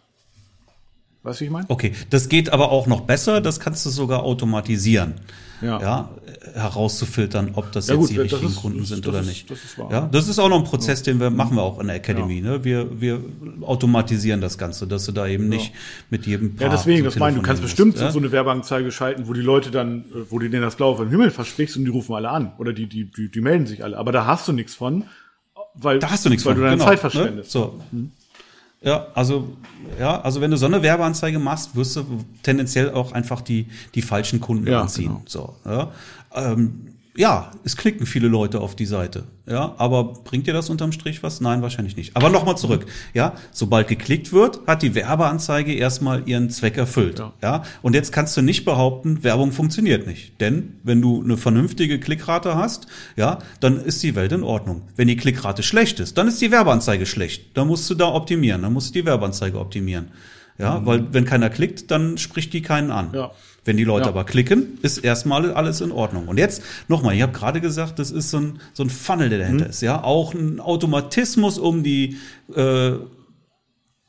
Weißt du, ich meine? Okay, das geht aber auch noch besser, das kannst du sogar automatisieren. Ja. ja herauszufiltern, ob das ja, jetzt gut, die richtigen ist, Kunden sind oder ist, nicht. Das ist wahr. Ja, das ist auch noch ein Prozess, den wir machen wir auch in der Academy. Ja. Ne? Wir, wir automatisieren das Ganze, dass du da eben nicht mit jedem Paar Ja, deswegen, das meine du kannst bestimmt so eine Werbeanzeige schalten, wo die Leute dann, wo du denen das Blaue vom Himmel versprichst und die rufen alle an oder die, die, die, die melden sich alle. Aber da hast du nichts von, weil, da hast du nichts weil von. du deine genau, Zeit ne? verschwendest. Ne? So. Hm. Ja, also ja, also wenn du so eine Werbeanzeige machst, wirst du tendenziell auch einfach die die falschen Kunden ja, anziehen. Genau. So, ja. Ähm, ja, es klicken viele Leute auf die Seite. Ja, aber bringt dir das unterm Strich was? Nein, wahrscheinlich nicht. Aber nochmal zurück. Ja, sobald geklickt wird, hat die Werbeanzeige erstmal ihren Zweck erfüllt. Ja. ja. Und jetzt kannst du nicht behaupten, Werbung funktioniert nicht. Denn wenn du eine vernünftige Klickrate hast, ja, dann ist die Welt in Ordnung. Wenn die Klickrate schlecht ist, dann ist die Werbeanzeige schlecht. Dann musst du da optimieren. Dann musst du die Werbeanzeige optimieren. Ja, mhm. weil wenn keiner klickt, dann spricht die keinen an. Ja. Wenn die Leute ja. aber klicken, ist erstmal alles in Ordnung. Und jetzt nochmal, ich habe gerade gesagt, das ist so ein, so ein Funnel, der dahinter mhm. ist. Ja, auch ein Automatismus, um die äh,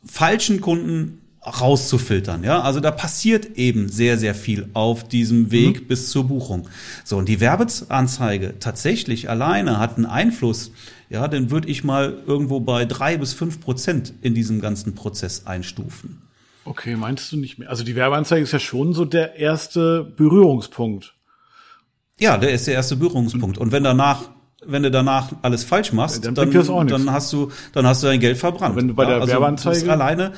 falschen Kunden rauszufiltern. Ja, also da passiert eben sehr, sehr viel auf diesem Weg mhm. bis zur Buchung. So, und die Werbeanzeige tatsächlich alleine hat einen Einfluss, ja, den würde ich mal irgendwo bei drei bis fünf Prozent in diesem ganzen Prozess einstufen. Okay, meinst du nicht mehr? Also die Werbeanzeige ist ja schon so der erste Berührungspunkt. Ja, der ist der erste Berührungspunkt. Und wenn danach wenn du danach alles falsch machst, dann, dann, dann hast du, dann hast du dein Geld verbrannt. wenn du bei der also Werbeanzeige das alleine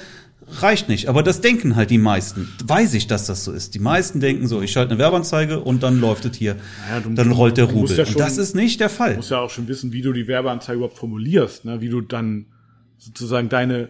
reicht nicht. Aber das denken halt die meisten. Weiß ich, dass das so ist. Die meisten denken so, ich schalte eine Werbeanzeige und dann läuft es hier. Naja, du, dann rollt der Rubel. Ja schon, und das ist nicht der Fall. Du musst ja auch schon wissen, wie du die Werbeanzeige überhaupt formulierst, ne? wie du dann sozusagen deine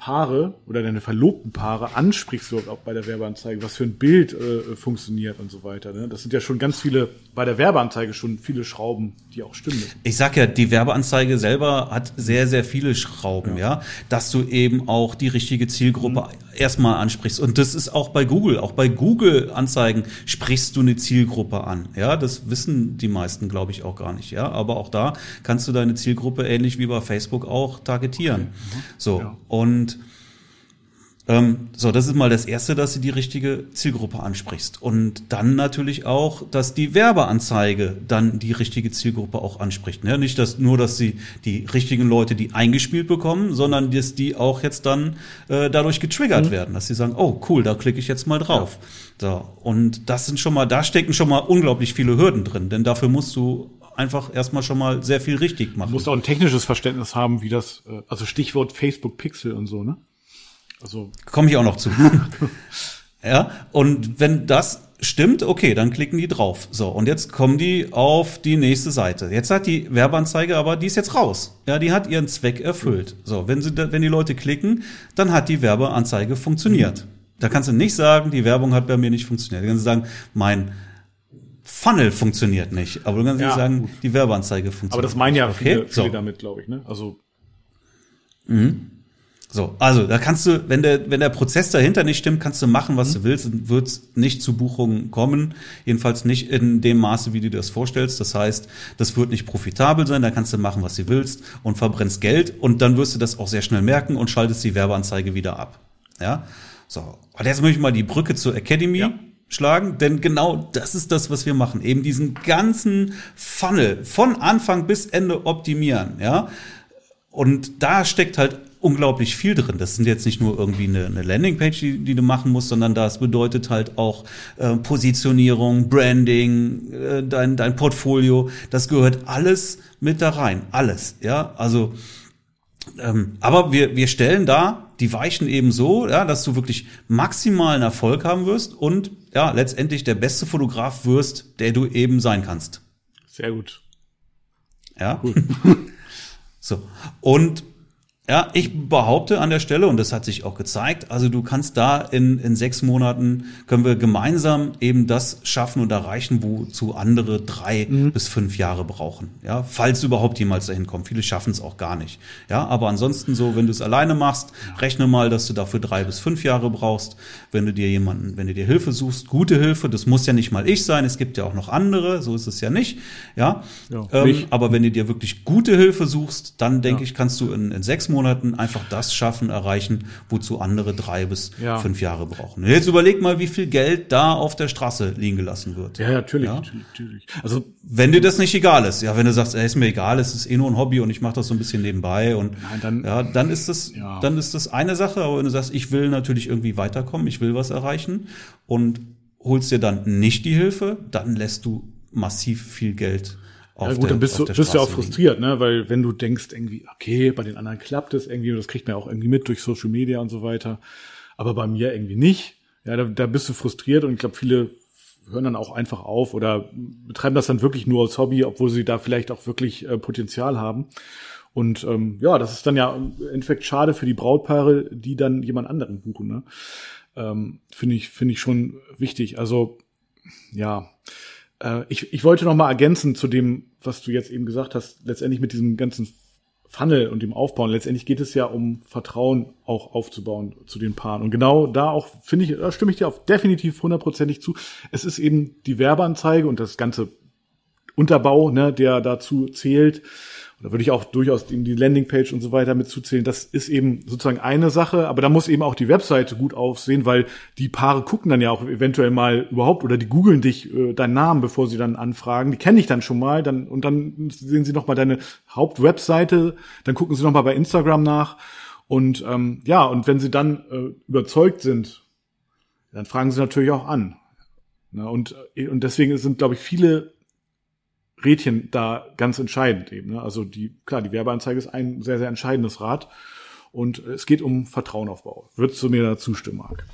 Paare oder deine verlobten Paare ansprichst du auch bei der Werbeanzeige, was für ein Bild äh, funktioniert und so weiter. Ne? Das sind ja schon ganz viele, bei der Werbeanzeige schon viele Schrauben, die auch stimmen. Ich sag ja, die Werbeanzeige selber hat sehr, sehr viele Schrauben, ja, ja? dass du eben auch die richtige Zielgruppe mhm. Erstmal ansprichst. Und das ist auch bei Google, auch bei Google-Anzeigen sprichst du eine Zielgruppe an. Ja, das wissen die meisten, glaube ich, auch gar nicht. Ja, aber auch da kannst du deine Zielgruppe ähnlich wie bei Facebook auch targetieren. Okay. Mhm. So. Ja. Und so, das ist mal das Erste, dass du die richtige Zielgruppe ansprichst. Und dann natürlich auch, dass die Werbeanzeige dann die richtige Zielgruppe auch anspricht. Ja, nicht dass nur, dass sie die richtigen Leute die eingespielt bekommen, sondern dass die auch jetzt dann äh, dadurch getriggert mhm. werden, dass sie sagen, oh cool, da klicke ich jetzt mal drauf. Ja. So, und das sind schon mal, da stecken schon mal unglaublich viele Hürden drin, denn dafür musst du einfach erstmal schon mal sehr viel richtig machen. Du musst auch ein technisches Verständnis haben, wie das, äh, also Stichwort Facebook Pixel und so, ne? Also komme ich auch noch zu. *laughs* ja, und wenn das stimmt, okay, dann klicken die drauf. So, und jetzt kommen die auf die nächste Seite. Jetzt hat die Werbeanzeige aber, die ist jetzt raus. Ja, die hat ihren Zweck erfüllt. So, wenn sie, wenn die Leute klicken, dann hat die Werbeanzeige funktioniert. Da kannst du nicht sagen, die Werbung hat bei mir nicht funktioniert. Da kannst du sagen, mein Funnel funktioniert nicht. Aber du kannst ja, nicht sagen, gut. die Werbeanzeige funktioniert. Aber das meinen ja viele, okay, viele so. damit, glaube ich, ne? Also. Mhm. So, also da kannst du, wenn der, wenn der Prozess dahinter nicht stimmt, kannst du machen, was mhm. du willst, und wird nicht zu Buchungen kommen. Jedenfalls nicht in dem Maße, wie du dir das vorstellst. Das heißt, das wird nicht profitabel sein, da kannst du machen, was du willst und verbrennst Geld und dann wirst du das auch sehr schnell merken und schaltest die Werbeanzeige wieder ab. Ja, so. Und jetzt möchte ich mal die Brücke zur Academy. Ja schlagen, denn genau das ist das, was wir machen. Eben diesen ganzen Funnel von Anfang bis Ende optimieren, ja. Und da steckt halt unglaublich viel drin. Das sind jetzt nicht nur irgendwie eine, eine Landingpage, die, die, du machen musst, sondern das bedeutet halt auch äh, Positionierung, Branding, äh, dein, dein Portfolio. Das gehört alles mit da rein. Alles, ja. Also, ähm, aber wir, wir stellen da die Weichen eben so, ja, dass du wirklich maximalen Erfolg haben wirst und ja, letztendlich der beste Fotograf wirst, der du eben sein kannst. Sehr gut. Ja. Cool. *laughs* so. Und ja, ich behaupte an der Stelle, und das hat sich auch gezeigt, also du kannst da in, in sechs Monaten, können wir gemeinsam eben das schaffen und erreichen, wozu andere drei mhm. bis fünf Jahre brauchen. Ja, falls überhaupt jemals dahin kommen. Viele schaffen es auch gar nicht. Ja, aber ansonsten so, wenn du es alleine machst, rechne mal, dass du dafür drei bis fünf Jahre brauchst. Wenn du dir jemanden, wenn du dir Hilfe suchst, gute Hilfe, das muss ja nicht mal ich sein, es gibt ja auch noch andere, so ist es ja nicht. Ja, ja ähm, aber wenn du dir wirklich gute Hilfe suchst, dann denke ja. ich, kannst du in, in sechs Monaten Monaten einfach das schaffen, erreichen, wozu andere drei bis ja. fünf Jahre brauchen. Jetzt überleg mal, wie viel Geld da auf der Straße liegen gelassen wird. Ja, natürlich, ja? natürlich, Also wenn dir das nicht egal ist, ja, wenn du sagst, ey, ist mir egal, es ist eh nur ein Hobby und ich mache das so ein bisschen nebenbei und Nein, dann, ja, dann ist das, ja. dann ist das eine Sache. Aber wenn du sagst, ich will natürlich irgendwie weiterkommen, ich will was erreichen und holst dir dann nicht die Hilfe, dann lässt du massiv viel Geld ja gut, der, dann bist du, bist du auch frustriert, ne? Weil wenn du denkst irgendwie, okay, bei den anderen klappt es irgendwie, das kriegt man ja auch irgendwie mit durch Social Media und so weiter, aber bei mir irgendwie nicht. Ja, da, da bist du frustriert und ich glaube, viele hören dann auch einfach auf oder betreiben das dann wirklich nur als Hobby, obwohl sie da vielleicht auch wirklich äh, Potenzial haben. Und ähm, ja, das ist dann ja im Endeffekt schade für die Brautpaare, die dann jemand anderen buchen. Ne? Ähm, finde ich, finde ich schon wichtig. Also ja, äh, ich, ich wollte noch mal ergänzen zu dem, was du jetzt eben gesagt hast, letztendlich mit diesem ganzen Funnel und dem Aufbauen. Letztendlich geht es ja um Vertrauen auch aufzubauen zu den Paaren. Und genau da auch, finde ich, da stimme ich dir auf definitiv hundertprozentig zu. Es ist eben die Werbeanzeige und das ganze Unterbau, ne, der dazu zählt, da würde ich auch durchaus die Landingpage und so weiter mitzuzählen. Das ist eben sozusagen eine Sache, aber da muss eben auch die Webseite gut aufsehen, weil die Paare gucken dann ja auch eventuell mal überhaupt oder die googeln dich äh, deinen Namen, bevor sie dann anfragen. Die kenne ich dann schon mal, dann und dann sehen sie noch mal deine Hauptwebseite, dann gucken sie noch mal bei Instagram nach und ähm, ja und wenn sie dann äh, überzeugt sind, dann fragen sie natürlich auch an. Na, und, äh, und deswegen sind, glaube ich, viele Rädchen da ganz entscheidend eben. Ne? Also die, klar, die Werbeanzeige ist ein sehr, sehr entscheidendes Rad. Und es geht um Vertrauenaufbau. Würdest du mir da zustimmen, Marc?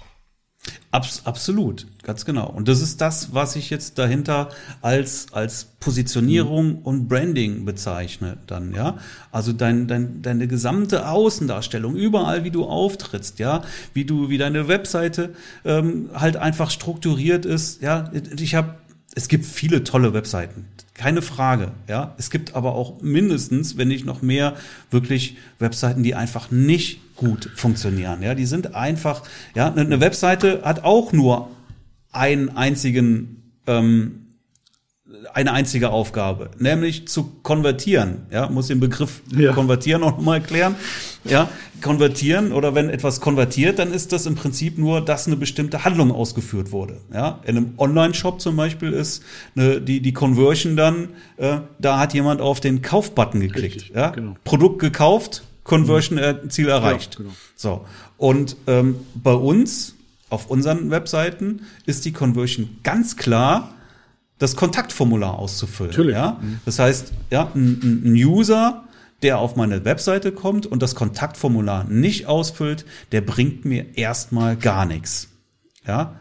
Abs absolut, ganz genau. Und das ist das, was ich jetzt dahinter als, als Positionierung mhm. und Branding bezeichne dann, ja. Also dein, dein, deine gesamte Außendarstellung, überall wie du auftrittst, ja, wie du, wie deine Webseite ähm, halt einfach strukturiert ist, ja. Ich habe, es gibt viele tolle Webseiten. Keine Frage, ja. Es gibt aber auch mindestens, wenn nicht noch mehr, wirklich Webseiten, die einfach nicht gut funktionieren. Ja, die sind einfach, ja, eine Webseite hat auch nur einen einzigen ähm, eine einzige Aufgabe, nämlich zu konvertieren. Ja, muss den Begriff Ja. konvertieren noch mal erklären. Ja, konvertieren oder wenn etwas konvertiert, dann ist das im Prinzip nur, dass eine bestimmte Handlung ausgeführt wurde. Ja, in einem Online-Shop zum Beispiel ist eine, die die Conversion dann, äh, da hat jemand auf den Kauf-Button geklickt. Richtig, ja, genau. Produkt gekauft, Conversion äh, Ziel erreicht. genau. So und ähm, bei uns auf unseren Webseiten ist die Conversion ganz klar das Kontaktformular auszufüllen. Natürlich. Mhm. Ja? Das heißt, ja, ein, ein User, der auf meine Webseite kommt und das Kontaktformular nicht ausfüllt, der bringt mir erstmal gar nichts. Ja,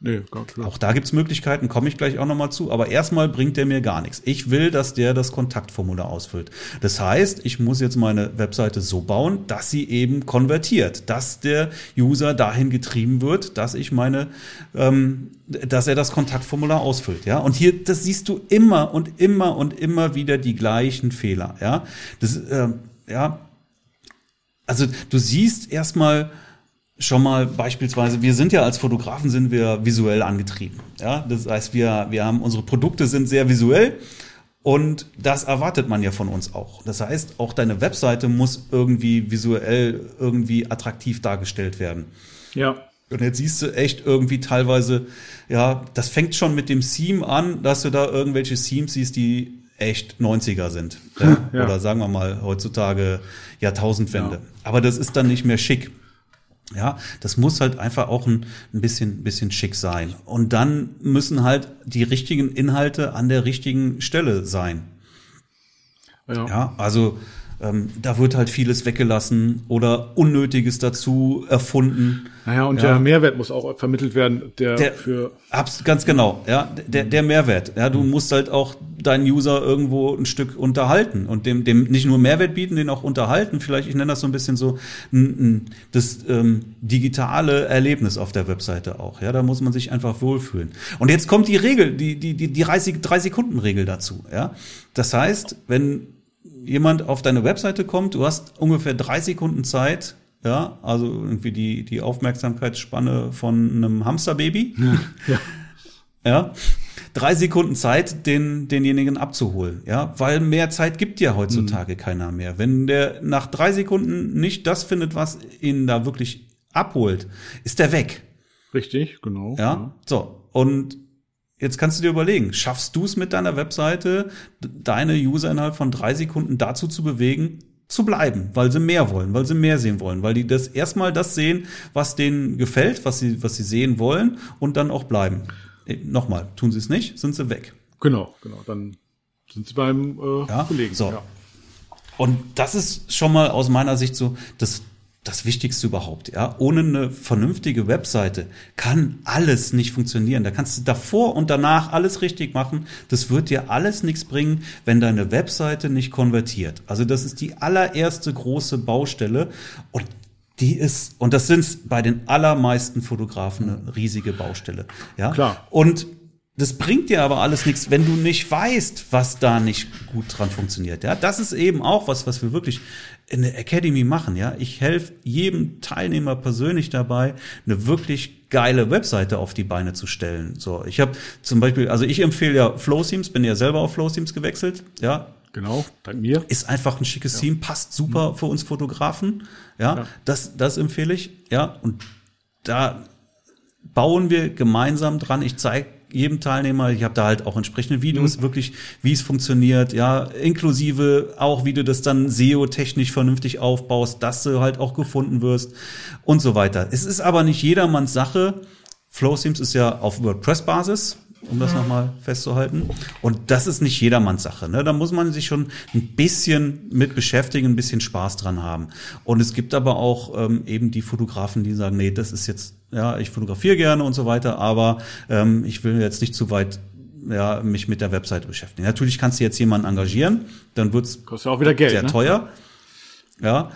Nee, gar klar. auch da gibt's Möglichkeiten, komme ich gleich auch nochmal zu, aber erstmal bringt der mir gar nichts. Ich will, dass der das Kontaktformular ausfüllt. Das heißt, ich muss jetzt meine Webseite so bauen, dass sie eben konvertiert, dass der User dahin getrieben wird, dass ich meine, ähm, dass er das Kontaktformular ausfüllt. Ja, und hier, das siehst du immer und immer und immer wieder die gleichen Fehler. Ja, das, ähm, ja, also du siehst erstmal schon mal beispielsweise, wir sind ja als Fotografen sind wir visuell angetrieben. Ja, das heißt, wir, wir haben unsere Produkte sind sehr visuell und das erwartet man ja von uns auch. Das heißt, auch deine Webseite muss irgendwie visuell irgendwie attraktiv dargestellt werden. Ja. Und jetzt siehst du echt irgendwie teilweise, ja, das fängt schon mit dem Theme an, dass du da irgendwelche Themes siehst, die echt 90er sind. Ja? *laughs* Ja. Oder sagen wir mal heutzutage Jahrtausendwende. Ja. Aber das ist dann nicht mehr schick. Ja, das muss halt einfach auch ein, ein bisschen, bisschen schick sein. Und dann müssen halt die richtigen Inhalte an der richtigen Stelle sein. Ja. Ja, also ähm, da wird halt vieles weggelassen oder Unnötiges dazu erfunden. Naja, und Ja. der Mehrwert muss auch vermittelt werden, der, Der- für Abs ganz genau, ja, der, der Mehrwert. Ja, du musst halt auch deinen User irgendwo ein Stück unterhalten und dem, dem nicht nur Mehrwert bieten, den auch unterhalten. Vielleicht, ich nenne das so ein bisschen so das ähm, digitale Erlebnis auf der Webseite auch. Ja, da muss man sich einfach wohlfühlen. Und jetzt kommt die Regel, die, die, die, die 30, 3 Sekunden Regel dazu. Ja, das heißt, wenn jemand auf deine Webseite kommt, du hast ungefähr drei Sekunden Zeit, ja, also irgendwie die, die Aufmerksamkeitsspanne von einem Hamsterbaby. ja. Ja. *laughs* Drei Sekunden Zeit, den, denjenigen abzuholen, ja, weil mehr Zeit gibt ja heutzutage keiner mehr. Wenn der nach drei Sekunden nicht das findet, was ihn da wirklich abholt, ist der weg, richtig, genau. ja. So. Und jetzt kannst du dir überlegen, schaffst du es mit deiner Webseite, deine User innerhalb von drei Sekunden dazu zu bewegen, zu bleiben, weil sie mehr wollen, weil sie mehr sehen wollen, weil die das erstmal das sehen, was denen gefällt, was sie, was sie sehen wollen und dann auch bleiben. Äh, Nochmal, tun sie es nicht, sind sie weg. Genau, genau. Dann sind sie beim äh, Ja, Kollegen. so. Ja. Und das ist schon mal aus meiner Sicht so das, das Wichtigste überhaupt. Ja, ohne eine vernünftige Webseite kann alles nicht funktionieren. Da kannst du davor und danach alles richtig machen. Das wird dir alles nichts bringen, wenn deine Webseite nicht konvertiert. Also das ist die allererste große Baustelle und die ist, und das sind bei den allermeisten Fotografen eine riesige Baustelle. Ja, Klar. Und das bringt dir aber alles nichts, wenn du nicht weißt, was da nicht gut dran funktioniert. Ja, das ist eben auch was, was wir wirklich in der Academy machen. Ja, ich helfe jedem Teilnehmer persönlich dabei, eine wirklich geile Webseite auf die Beine zu stellen. So, ich habe zum Beispiel, also ich empfehle ja Flowthemes, bin ja selber auf Flowthemes gewechselt. Ja, Genau, dank mir. ist einfach ein schickes Theme, passt super für uns Fotografen. Ja, Ja. das, das empfehle ich. Ja, und da bauen wir gemeinsam dran. Ich zeige jedem Teilnehmer, ich habe da halt auch entsprechende Videos, wirklich, wie es funktioniert, ja, inklusive auch, wie du das dann SEO-technisch vernünftig aufbaust, dass du halt auch gefunden wirst und so weiter. Es ist aber nicht jedermanns Sache. Flowthemes ist ja auf WordPress-Basis, um das nochmal festzuhalten. Und das ist nicht jedermanns Sache. Ne? Da muss man sich schon ein bisschen mit beschäftigen, ein bisschen Spaß dran haben. Und es gibt aber auch ähm, eben die Fotografen, die sagen, nee, das ist jetzt, ja, ich fotografiere gerne und so weiter, aber ähm, ich will jetzt nicht zu weit ja, mich mit der Webseite beschäftigen. Natürlich kannst du jetzt jemanden engagieren, dann wird's Kostet ja auch wieder Geld. sehr ne? teuer. Ja.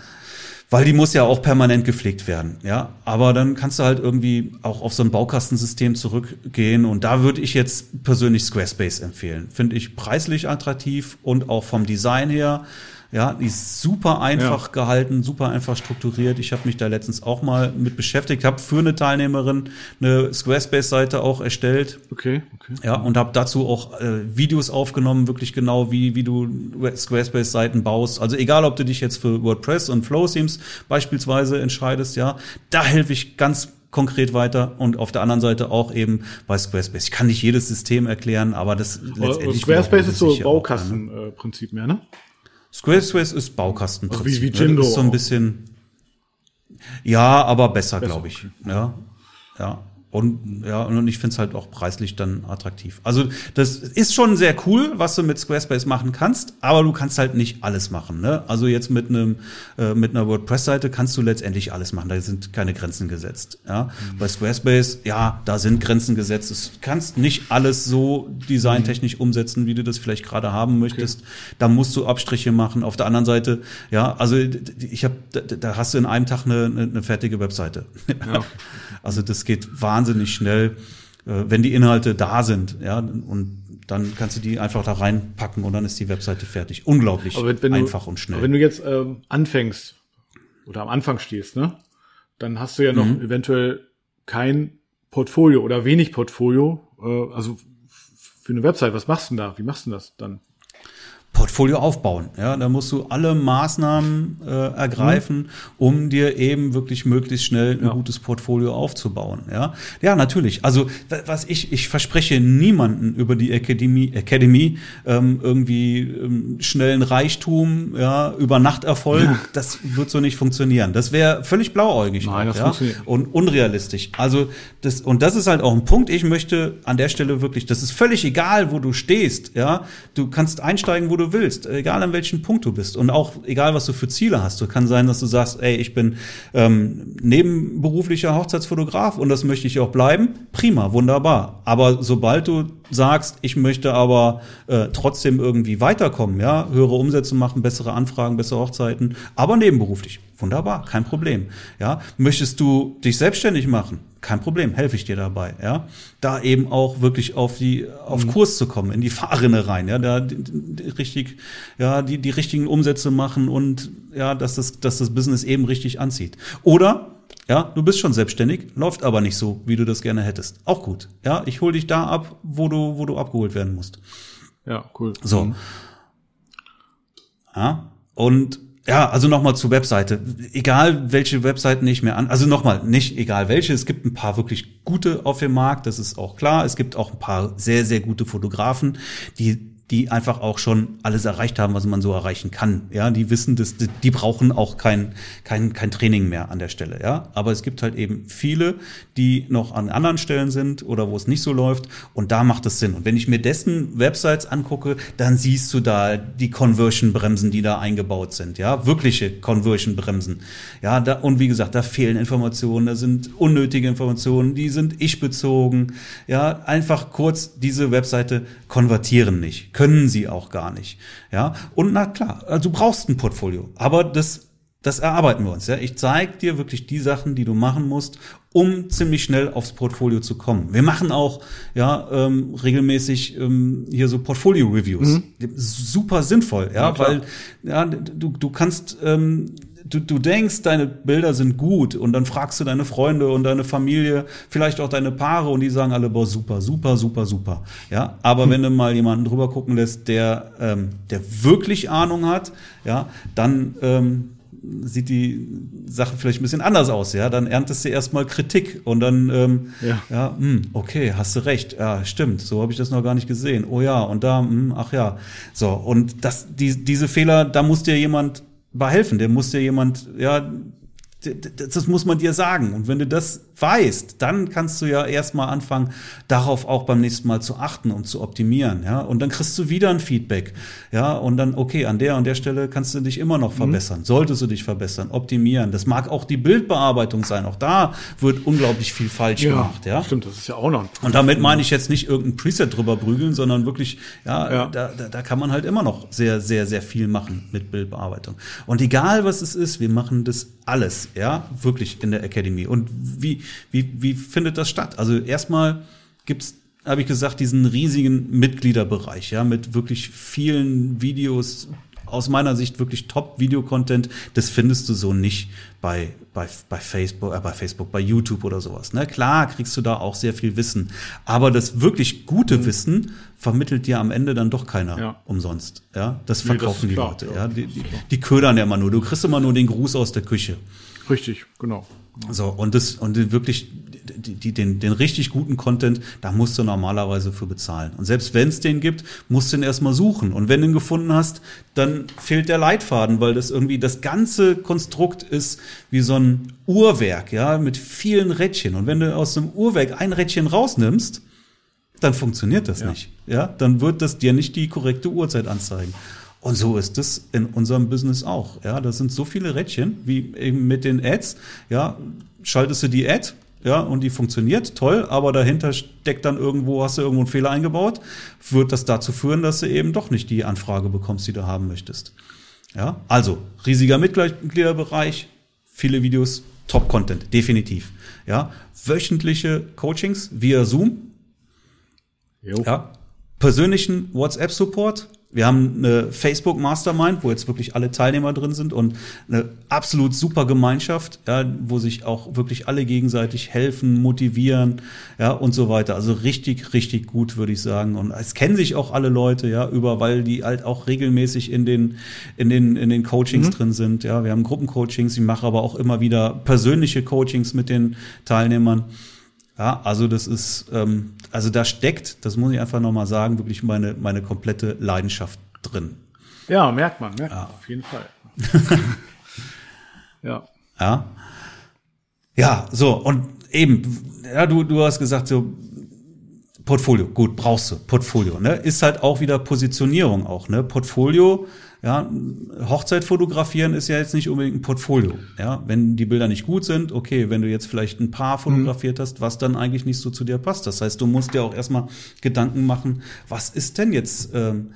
Weil die muss ja auch permanent gepflegt werden, ja. Aber dann kannst du halt irgendwie auch auf so ein Baukastensystem zurückgehen und da würde ich jetzt persönlich Squarespace empfehlen. Finde ich preislich attraktiv und auch vom Design her, Ja, die ist super einfach ja. gehalten, super einfach strukturiert. Ich habe mich da letztens auch mal mit beschäftigt, habe für eine Teilnehmerin eine Squarespace-Seite auch erstellt. Okay, okay. Ja, und habe dazu auch äh, Videos aufgenommen, wirklich genau, wie, wie du Squarespace-Seiten baust. Also egal, ob du dich jetzt für WordPress und Flow-Themes beispielsweise entscheidest, ja, da helfe ich ganz konkret weiter und auf der anderen Seite auch eben bei Squarespace. Ich kann nicht jedes System erklären, aber das letztendlich Squarespace ist so Baukastenprinzip mehr, ne? Squarespace ist Baukastenprinzip. Also wie, wie Jimdo. ist so ein bisschen. Ja, aber besser, besser glaube ich. Okay. Ja, ja. Und ja, und ich finde es halt auch preislich dann attraktiv. Also das ist schon sehr cool, was du mit Squarespace machen kannst, aber du kannst halt nicht alles machen. Ne? Also jetzt mit einem äh, mit einer WordPress-Seite kannst du letztendlich alles machen. Da sind keine Grenzen gesetzt. Ja? Mhm. Bei Squarespace, ja, da sind Grenzen gesetzt. Du kannst nicht alles so designtechnisch mhm. umsetzen, wie du das vielleicht gerade haben möchtest. Okay. Da musst du Abstriche machen. Auf der anderen Seite, ja, also ich habe, da, da hast du in einem Tag eine, eine fertige Webseite. Ja. *laughs* Also das geht wahnsinnig schnell, äh, wenn die Inhalte da sind, ja, und dann kannst du die einfach da reinpacken und dann ist die Webseite fertig. Unglaublich wenn, einfach du, und schnell. Wenn du jetzt ähm, anfängst oder am Anfang stehst, ne, dann hast du ja noch mhm. eventuell kein Portfolio oder wenig Portfolio. Äh, also für eine Website, was machst du denn da? Wie machst du das dann? Portfolio aufbauen. Ja, da musst du alle Maßnahmen äh, ergreifen, mhm. um dir eben wirklich möglichst schnell ein ja. gutes Portfolio aufzubauen. Ja, ja, natürlich. Also was ich ich verspreche niemanden über die Academy Academy ähm, irgendwie ähm, schnellen Reichtum, ja, über Nachterfolg. Ja. Das wird so nicht funktionieren. Das wäre völlig blauäugig Nein, auch, ja? und unrealistisch. Also das und das ist halt auch ein Punkt. Ich möchte an der Stelle wirklich, das ist völlig egal, wo du stehst. Ja, du kannst einsteigen, wo du du willst, egal an welchem Punkt du bist und auch egal, was du für Ziele hast. Du kann sein, dass du sagst, ey, ich bin ähm, nebenberuflicher Hochzeitsfotograf und das möchte ich auch bleiben. Prima, wunderbar. Aber sobald du sagst, ich möchte aber äh, trotzdem irgendwie weiterkommen, ja, höhere Umsätze machen, bessere Anfragen, bessere Hochzeiten, aber nebenberuflich, wunderbar, kein Problem. Ja, möchtest du dich selbstständig machen? Kein Problem, helfe ich dir dabei, ja. Da eben auch wirklich auf die, auf mhm. Kurs zu kommen, in die Fahrrinne rein, ja, da die, die, richtig, ja, die, die richtigen Umsätze machen und ja, dass das, dass das Business eben richtig anzieht. Oder ja, du bist schon selbstständig, läuft aber nicht so, wie du das gerne hättest. Auch gut. Ja, ich hol dich da ab, wo du, wo du abgeholt werden musst. Ja, cool. So. Mhm. Ja, und ja, also nochmal zur Webseite. Egal welche Webseiten ich mir an, also nochmal, nicht egal welche, es gibt ein paar wirklich gute auf dem Markt, das ist auch klar. Es gibt auch ein paar sehr, sehr gute Fotografen, die die einfach auch schon alles erreicht haben, was man so erreichen kann. Ja, die wissen, dass die brauchen auch kein, kein, kein Training mehr an der Stelle. Ja, aber es gibt halt eben viele, die noch an anderen Stellen sind oder wo es nicht so läuft und da macht es Sinn. Und wenn ich mir dessen Websites angucke, dann siehst du da die Conversion-Bremsen, die da eingebaut sind. Ja, wirkliche Conversion-Bremsen. Ja, da, und wie gesagt, da fehlen Informationen, da sind unnötige Informationen, die sind ich-bezogen. Ja, einfach kurz diese Webseite konvertieren nicht können sie auch gar nicht. Ja, und na klar, also du brauchst ein Portfolio, aber das das erarbeiten wir uns. Ja, ich zeige dir wirklich die Sachen, die du machen musst, um ziemlich schnell aufs Portfolio zu kommen. Wir machen auch ja ähm, regelmäßig ähm, hier so Portfolio-Reviews. Mhm. Super sinnvoll, ja, ja weil ja du du kannst ähm, du, du denkst, deine Bilder sind gut und dann fragst du deine Freunde und deine Familie, vielleicht auch deine Paare und die sagen alle, boah, super, super, super, super. Ja, aber hm. wenn du mal jemanden drüber gucken lässt, der, ähm, der wirklich Ahnung hat, ja, dann ähm, sieht die Sache vielleicht ein bisschen anders aus, ja. Dann erntest du erstmal Kritik und dann, ähm, ja, ja mh, hm, okay, hast du recht, ja, stimmt, so habe ich das noch gar nicht gesehen. Oh ja, und da, mh, hm, ach ja. So, und das, die, diese Fehler, da muss dir jemand behelfen. Der muss dir jemand, ja, das muss man dir sagen. Und wenn du das weißt, dann kannst du ja erstmal anfangen, darauf auch beim nächsten Mal zu achten und zu optimieren, ja. Und dann kriegst du wieder ein Feedback, ja. Und dann, okay, an der und der Stelle kannst du dich immer noch mhm. verbessern. Mhm. Solltest du dich verbessern, optimieren. Das mag auch die Bildbearbeitung sein. Auch da wird unglaublich viel falsch ja, gemacht, ja. Stimmt, das ist ja auch noch. Und damit meine ich jetzt nicht irgendein Preset drüber prügeln, sondern wirklich, ja, ja. Da, da, da kann man halt immer noch sehr, sehr, sehr viel machen mit Bildbearbeitung. Und egal was es ist, wir machen das alles, ja, wirklich in der Academy. Und wie, wie, wie findet das statt? Also erstmal gibt's habe ich gesagt, diesen riesigen Mitgliederbereich, ja, mit wirklich vielen Videos aus meiner Sicht wirklich Top-Video-Content. Das findest du so nicht bei, bei, bei Facebook, äh, bei Facebook, bei YouTube oder sowas. Ne? Klar kriegst du da auch sehr viel Wissen. Aber das wirklich gute mhm. Wissen vermittelt dir am Ende dann doch keiner ja. umsonst. Ja, das verkaufen nee, das die Leute. Ja, die, die, die ködern ja immer nur. Du kriegst immer nur den Gruß aus der Küche. Richtig, genau. So, und das, und wirklich, die, die, den, den richtig guten Content, da musst du normalerweise für bezahlen. Und selbst wenn es den gibt, musst du ihn erstmal suchen. Und wenn du ihn gefunden hast, dann fehlt der Leitfaden, weil das irgendwie das ganze Konstrukt ist wie so ein Uhrwerk, ja, mit vielen Rädchen. Und wenn du aus dem Uhrwerk ein Rädchen rausnimmst, dann funktioniert das ja. nicht. Ja, dann wird das dir nicht die korrekte Uhrzeit anzeigen. Und so ist es in unserem Business auch. Ja, das sind so viele Rädchen wie eben mit den Ads. Ja, schaltest du die Ad, ja, und die funktioniert toll, aber dahinter steckt dann irgendwo, hast du irgendwo einen Fehler eingebaut, wird das dazu führen, dass du eben doch nicht die Anfrage bekommst, die du haben möchtest. Ja, also riesiger Mitgliederbereich, viele Videos, Top-Content, definitiv. Ja, wöchentliche Coachings via Zoom. Jo. Ja, persönlichen WhatsApp-Support, wir haben eine Facebook Mastermind, wo jetzt wirklich alle Teilnehmer drin sind und eine absolut super Gemeinschaft, ja, wo sich auch wirklich alle gegenseitig helfen, motivieren, ja, und so weiter. Also richtig, richtig gut, würde ich sagen. Und es kennen sich auch alle Leute, ja, über, weil die halt auch regelmäßig in den, in den, in den Coachings mhm. drin sind. Ja, wir haben Gruppencoachings, ich mache aber auch immer wieder persönliche Coachings mit den Teilnehmern. Ja, also das ist, ähm, also da steckt, das muss ich einfach nochmal sagen, wirklich meine, meine komplette Leidenschaft drin. Ja, merkt man, merkt ja. man auf jeden Fall. *laughs* ja. Ja. Ja, so, und eben, ja, du, du hast gesagt, so, Portfolio, gut, brauchst du, Portfolio, ne? Ist halt auch wieder Positionierung auch, ne? Portfolio ja, Hochzeit fotografieren ist ja jetzt nicht unbedingt ein Portfolio. Ja, wenn die Bilder nicht gut sind, okay, wenn du jetzt vielleicht ein Paar fotografiert hast, was dann eigentlich nicht so zu dir passt. Das heißt, du musst dir auch erstmal Gedanken machen, was ist denn jetzt ähm,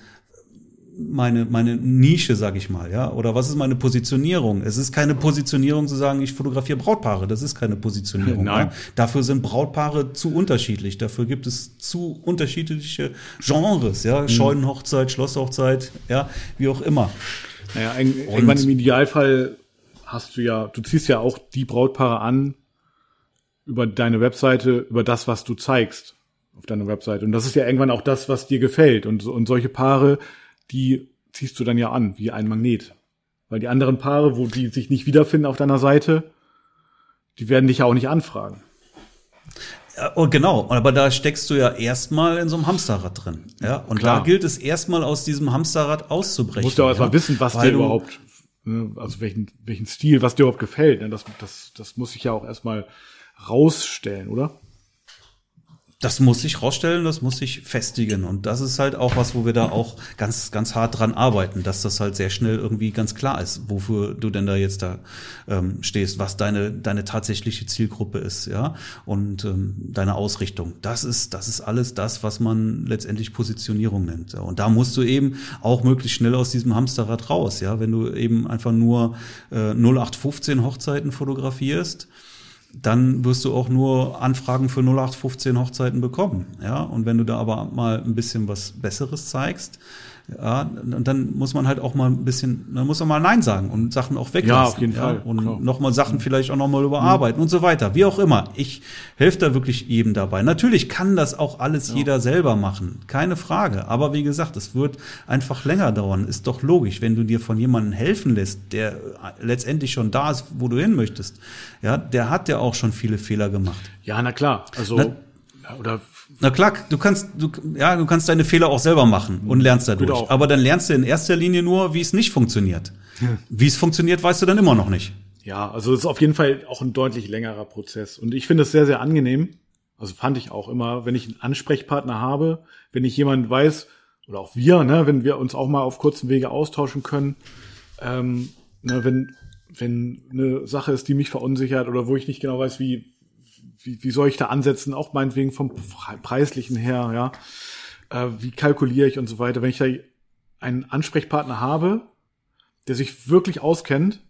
meine, meine Nische, sag ich mal, ja? Oder was ist meine Positionierung? Es ist keine Positionierung zu sagen, ich fotografiere Brautpaare. Das ist keine Positionierung. *laughs* Nein. Ja? Dafür sind Brautpaare zu unterschiedlich. Dafür gibt es zu unterschiedliche Genres, ja? Mhm. Scheunenhochzeit, Schlosshochzeit, ja, wie auch immer. Naja, irgendwann im Idealfall hast du ja, du ziehst ja auch die Brautpaare an über deine Webseite, über das, was du zeigst auf deiner Webseite. Und das ist ja irgendwann auch das, was dir gefällt. Und, und solche Paare, die ziehst du dann ja an, wie ein Magnet. Weil die anderen Paare, wo die sich nicht wiederfinden auf deiner Seite, die werden dich ja auch nicht anfragen. Oh, genau, aber da steckst du ja erstmal in so einem Hamsterrad drin. Ja, und Klar. da gilt es erstmal aus diesem Hamsterrad auszubrechen. Du musst ja auch erstmal wissen, was dir überhaupt, ne, also welchen, welchen Stil, was dir überhaupt gefällt. Ne? Das, das, das muss sich ja auch erstmal rausstellen, oder? Das muss sich rausstellen, das muss sich festigen. Und das ist halt auch was, wo wir da auch ganz, ganz hart dran arbeiten, dass das halt sehr schnell irgendwie ganz klar ist, wofür du denn da jetzt da ähm, stehst, was deine, deine tatsächliche Zielgruppe ist, ja, und ähm, deine Ausrichtung. Das ist, das ist alles das, was man letztendlich Positionierung nennt. Und da musst du eben auch möglichst schnell aus diesem Hamsterrad raus, ja, wenn du eben einfach nur äh, 0815 Hochzeiten fotografierst, dann wirst du auch nur Anfragen für 0815 Hochzeiten bekommen. Ja, und wenn du da aber mal ein bisschen was Besseres zeigst, ja, dann muss man halt auch mal ein bisschen, dann muss man mal Nein sagen und Sachen auch weglassen. Ja, auf jeden ja, Fall. Und nochmal Sachen vielleicht auch nochmal überarbeiten mhm. und so weiter. Wie auch immer. Ich helfe da wirklich jedem dabei. Natürlich kann das auch alles ja. jeder selber machen. Keine Frage. Aber wie gesagt, es wird einfach länger dauern. Ist doch logisch, wenn du dir von jemandem helfen lässt, der letztendlich schon da ist, wo du hin möchtest. Ja, der hat ja auch schon viele Fehler gemacht. Ja, na klar. Also, na, oder na klar, du kannst, du, ja, du kannst deine Fehler auch selber machen und lernst dadurch. Genau. Aber dann lernst du in erster Linie nur, wie es nicht funktioniert. Hm. Wie es funktioniert, weißt du dann immer noch nicht. Ja, also es ist auf jeden Fall auch ein deutlich längerer Prozess. Und ich finde es sehr, sehr angenehm. Also fand ich auch immer, wenn ich einen Ansprechpartner habe, wenn ich jemand weiß, oder auch wir, ne, wenn wir uns auch mal auf kurzen Wege austauschen können, ähm, ne, wenn, wenn eine Sache ist, die mich verunsichert oder wo ich nicht genau weiß, wie, wie, wie soll ich da ansetzen, auch meinetwegen vom preislichen her, ja, äh, wie kalkuliere ich und so weiter. Wenn ich da einen Ansprechpartner habe, der sich wirklich auskennt,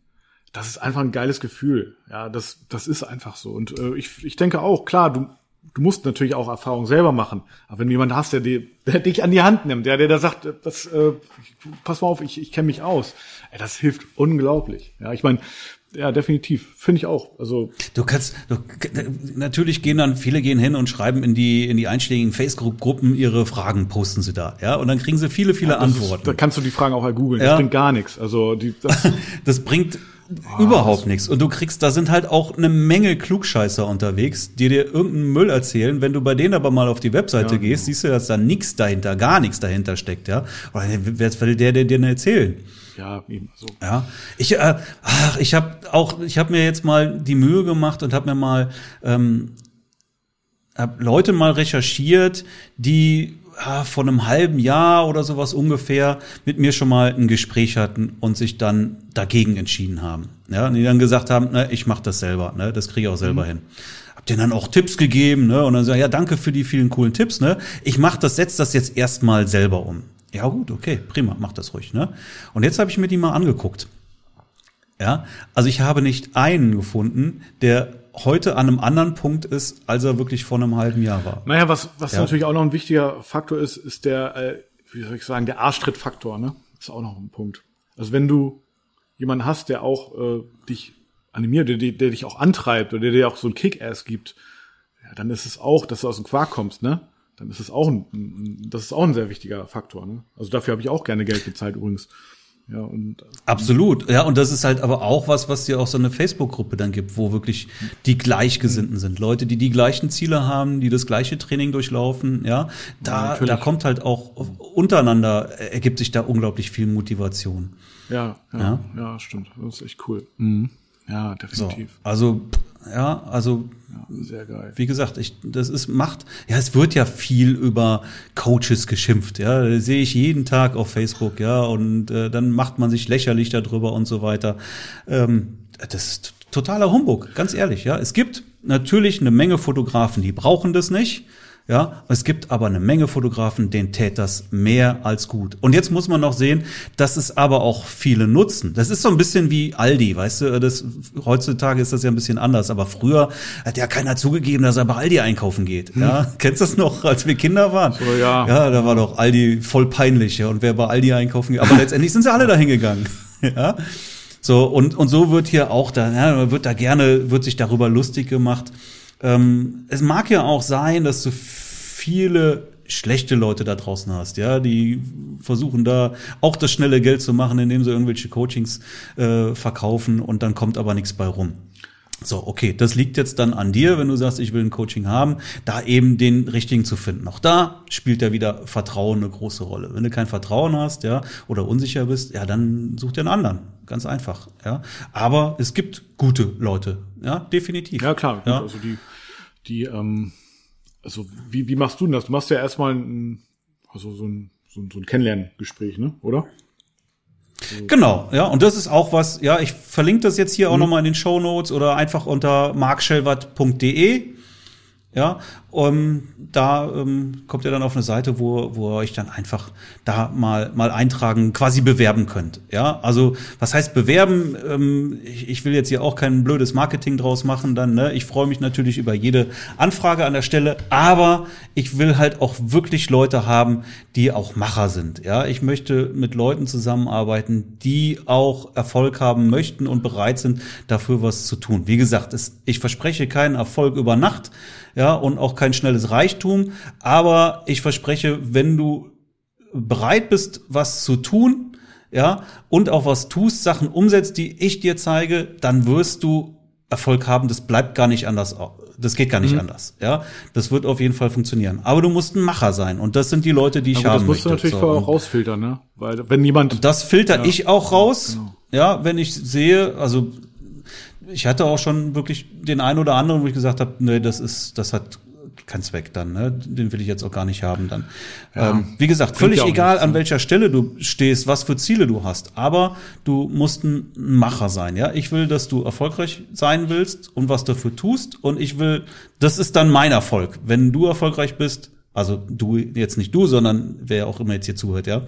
das ist einfach ein geiles Gefühl. Ja, das, das ist einfach so. Und äh, ich, ich denke auch, klar, du, du musst natürlich auch Erfahrung selber machen. Aber wenn du jemanden hast, der, die, der dich an die Hand nimmt, der, der da sagt, das, äh, pass mal auf, ich, ich kenne mich aus, ey, das hilft unglaublich. Ja, ich meine, ja, definitiv. Finde ich auch. Also du kannst, du, natürlich gehen dann viele gehen hin und schreiben in die in die einschlägigen Facebook-Gruppen ihre Fragen, posten sie da, ja, und dann kriegen sie viele viele ja, Antworten. Ist, da kannst du die Fragen auch halt googeln. Ja. Das bringt gar nichts. Also die, das, *laughs* das bringt Oh, Überhaupt nichts. Und du kriegst, da sind halt auch eine Menge Klugscheißer unterwegs, die dir irgendeinen Müll erzählen. Wenn du bei denen aber mal auf die Webseite ja, gehst, siehst du, dass da nichts dahinter, gar nichts dahinter steckt, ja. Oder wer will der, der dir erzählen? Ja, eben so. Ja, ich, äh, ach, ich habe auch, ich habe mir jetzt mal die Mühe gemacht und habe mir mal ähm, hab Leute mal recherchiert, die ah, vor einem halben Jahr oder sowas ungefähr mit mir schon mal ein Gespräch hatten und sich dann dagegen entschieden haben. Ja, und die dann gesagt haben, ne, ich mache das selber, ne, das kriege ich auch selber mhm. hin. Hab denen dann auch Tipps gegeben, ne, und dann sagen, ja, danke für die vielen coolen Tipps, ne. Ich mach das, setz das jetzt erstmal selber um. Ja, gut, okay, prima, mach das ruhig, ne. Und jetzt habe ich mir die mal angeguckt. Ja, also ich habe nicht einen gefunden, der heute an einem anderen Punkt ist, als er wirklich vor einem halben Jahr war. Naja, was, was ja. natürlich auch noch ein wichtiger Faktor ist, ist der, äh, wie soll ich sagen, der Arschtrittfaktor, ne? Ist auch noch ein Punkt. Also wenn du jemanden hast, der auch äh, dich animiert, der, der, der dich auch antreibt oder der dir auch so ein Kick-Ass gibt, ja, dann ist es auch, dass du aus dem Quark kommst, ne? Dann ist es auch ein, das ist auch ein sehr wichtiger Faktor, ne? Also dafür habe ich auch gerne Geld gezahlt übrigens. Ja, und Absolut, ja, und das ist halt aber auch was, was dir auch so eine Facebook-Gruppe dann gibt, wo wirklich die Gleichgesinnten sind. Leute, die die gleichen Ziele haben, die das gleiche Training durchlaufen, ja. Da, ja, da kommt halt auch untereinander, ergibt sich da unglaublich viel Motivation. Ja, ja, ja, ja stimmt. Das ist echt cool. Mhm. Ja, definitiv. So, also ja, also ja, sehr geil. Wie gesagt, ich, das ist macht. Ja, es wird ja viel über Coaches geschimpft. Ja, das sehe ich jeden Tag auf Facebook. Ja, und äh, dann macht man sich lächerlich darüber und so weiter. Ähm, das ist totaler Humbug, ganz ehrlich. Ja, es gibt natürlich eine Menge Fotografen, die brauchen das nicht. Ja, es gibt aber eine Menge Fotografen, denen tät das mehr als gut. Und jetzt muss man noch sehen, dass es aber auch viele nutzen. Das ist so ein bisschen wie Aldi, weißt du, das, heutzutage ist das ja ein bisschen anders, aber früher hat ja keiner zugegeben, dass er bei Aldi einkaufen geht. Hm. Ja, *laughs* kennst du das noch, als wir Kinder waren? So, ja. Ja, da war doch Aldi voll peinlich, ja, und wer bei Aldi einkaufen geht. Aber *laughs* letztendlich sind sie alle dahin gegangen. *laughs* Ja. So, und, und so wird hier auch da, ja, wird da gerne, wird sich darüber lustig gemacht ähm, es mag ja auch sein, dass du viele schlechte Leute da draußen hast, ja, die versuchen da auch das schnelle Geld zu machen, indem sie irgendwelche Coachings äh, verkaufen und dann kommt aber nichts bei rum. So, okay, das liegt jetzt dann an dir, wenn du sagst, ich will ein Coaching haben, da eben den richtigen zu finden. Auch da spielt ja wieder Vertrauen eine große Rolle. Wenn du kein Vertrauen hast, ja, oder unsicher bist, ja, dann such dir einen anderen. Ganz einfach, ja. Aber es gibt gute Leute, ja, definitiv. Ja, klar. Ja. Also die, die, ähm, also wie, wie machst du denn das? Du machst ja erstmal ein, also so ein, so ein, so ein Kennenlerngespräch, ne, oder? Genau, ja, und das ist auch was, ja, ich verlinke das jetzt hier mhm. auch nochmal in den Show Notes oder einfach unter markschelwert.de ja, um, da ähm, kommt ihr dann auf eine Seite, wo, wo ihr euch dann einfach da mal, mal eintragen, quasi bewerben könnt. Ja, also was heißt bewerben? Ähm, ich, ich will jetzt hier auch kein blödes Marketing draus machen dann. Ne? Ich freue mich natürlich über jede Anfrage an der Stelle, aber ich will halt auch wirklich Leute haben, die auch Macher sind. Ja, ich möchte mit Leuten zusammenarbeiten, die auch Erfolg haben möchten und bereit sind, dafür was zu tun. Wie gesagt, es, ich verspreche keinen Erfolg über Nacht ja, und auch kein schnelles Reichtum. Aber ich verspreche, wenn du bereit bist, was zu tun, ja, und auch was tust, Sachen umsetzt, die ich dir zeige, dann wirst du Erfolg haben. Das bleibt gar nicht anders. Das geht gar nicht mhm. anders. Ja, das wird auf jeden Fall funktionieren. Aber du musst ein Macher sein. Und das sind die Leute, die ich Aber haben Das musst möchte. du natürlich vorher auch rausfiltern, ne? Weil, wenn jemand. Das filter ja. ich auch raus. Genau. Ja, wenn ich sehe, also ich hatte auch schon wirklich den einen oder anderen, wo ich gesagt habe, nee, das ist, das hat keinen Zweck dann, ne? Den will ich jetzt auch gar nicht haben dann. Ja, ähm, wie gesagt, völlig egal, an ne? welcher Stelle du stehst, was für Ziele du hast, aber du musst ein Macher sein, ja. Ich will, dass du erfolgreich sein willst und was dafür tust und ich will, das ist dann mein Erfolg. Wenn du erfolgreich bist, also du, jetzt nicht du, sondern wer auch immer jetzt hier zuhört, ja,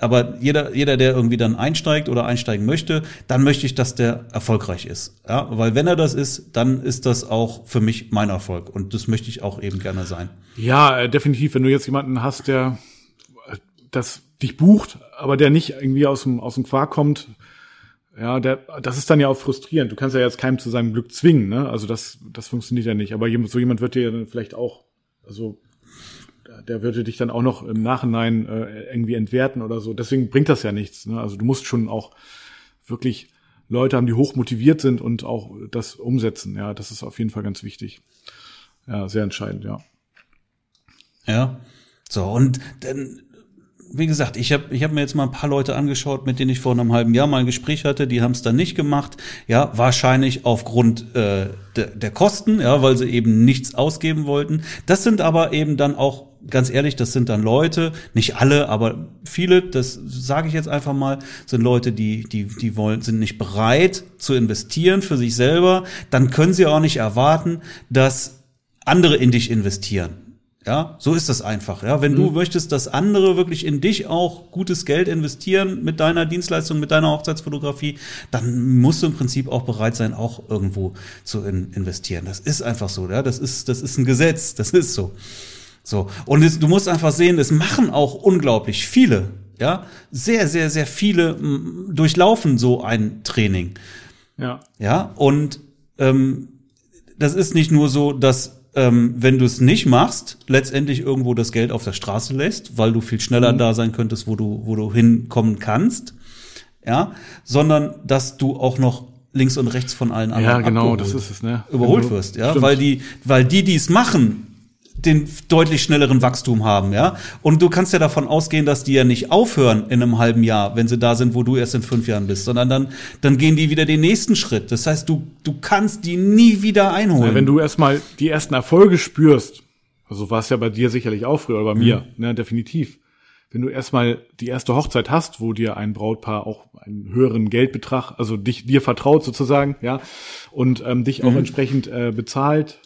Aber jeder, jeder, der irgendwie dann einsteigt oder einsteigen möchte, dann möchte ich, dass der erfolgreich ist. Ja, weil wenn er das ist, dann ist das auch für mich mein Erfolg. Und das möchte ich auch eben gerne sein. Ja, äh, definitiv. Wenn du jetzt jemanden hast, der äh, das dich bucht, aber der nicht irgendwie aus dem, aus dem Quark kommt, ja, der, das ist dann ja auch frustrierend. Du kannst ja jetzt keinem zu seinem Glück zwingen, ne? Also das, das funktioniert ja nicht. Aber so jemand wird dir dann vielleicht auch, also der würde dich dann auch noch im Nachhinein äh, irgendwie entwerten oder so. Deswegen bringt das ja nichts. Ne? Also du musst schon auch wirklich Leute haben, die hoch motiviert sind und auch das umsetzen. Ja, das ist auf jeden Fall ganz wichtig. Ja, sehr entscheidend, ja. Ja. So, und dann wie gesagt, ich habe ich hab mir jetzt mal ein paar Leute angeschaut, mit denen ich vor einem halben Jahr mal ein Gespräch hatte, die haben es dann nicht gemacht. Ja, wahrscheinlich aufgrund äh, de, der Kosten, ja, weil sie eben nichts ausgeben wollten. Das sind aber eben dann auch ganz ehrlich, das sind dann Leute, nicht alle, aber viele, das sage ich jetzt einfach mal, sind Leute, die, die, die wollen, sind nicht bereit zu investieren für sich selber. Dann können sie auch nicht erwarten, dass andere in dich investieren. Ja, so ist das einfach. Ja, wenn mhm. du möchtest, dass andere wirklich in dich auch gutes Geld investieren mit deiner Dienstleistung, mit deiner Hochzeitsfotografie, dann musst du im Prinzip auch bereit sein, auch irgendwo zu in investieren. Das ist einfach so. Ja, das ist, das ist ein Gesetz. Das ist so. So. Und es, du musst einfach sehen, es machen auch unglaublich viele. Ja, sehr, sehr, sehr viele durchlaufen so ein Training. Ja. Ja, und ähm, das ist nicht nur so, dass ähm, wenn du es nicht machst, letztendlich irgendwo das Geld auf der Straße lässt, weil du viel schneller mhm. da sein könntest, wo du, wo du hinkommen kannst, ja, sondern dass du auch noch links und rechts von allen anderen ja, genau, das ist es, ne? überholt wirst, ja, Stimmt. weil die, weil die, die es machen, den deutlich schnelleren Wachstum haben, ja. Und du kannst ja davon ausgehen, dass die ja nicht aufhören in einem halben Jahr, wenn sie da sind, wo du erst in fünf Jahren bist, sondern dann, dann gehen die wieder den nächsten Schritt. Das heißt, du, du kannst die nie wieder einholen. Ja, wenn du erstmal die ersten Erfolge spürst, also war es ja bei dir sicherlich auch früher, oder bei mir, mhm. ne, definitiv. Wenn du erstmal die erste Hochzeit hast, wo dir ein Brautpaar auch einen höheren Geldbetrag, also dich dir vertraut sozusagen, ja, und ähm, dich auch mhm. entsprechend äh, bezahlt,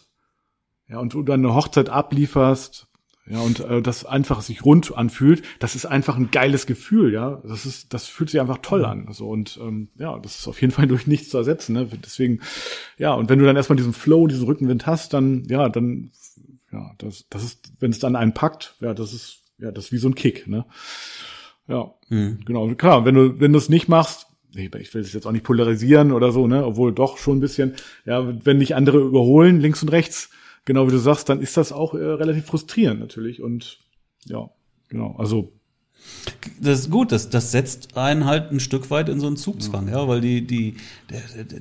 ja, und du dann eine Hochzeit ablieferst, ja, und äh, das einfach sich rund anfühlt, das ist einfach ein geiles Gefühl, ja. Das ist, das fühlt sich einfach toll an. Also und ähm, ja, das ist auf jeden Fall *laughs* durch nichts zu ersetzen. Ne? Deswegen, ja, und wenn du dann erstmal diesen Flow, diesen Rückenwind hast, dann, ja, dann, ja, das, das ist, wenn es dann einen packt, ja, das ist, ja, das ist wie so ein Kick, ne? Ja, mhm. genau. Klar, wenn du, wenn du es nicht machst, ich will es jetzt auch nicht polarisieren oder so, ne, obwohl doch schon ein bisschen, ja, wenn dich andere überholen, links und rechts, genau wie du sagst, dann ist das auch äh, relativ frustrierend natürlich. Und ja, genau. Also das ist gut, das, das setzt einen halt ein Stück weit in so einen Zugzwang, ja, weil die, die,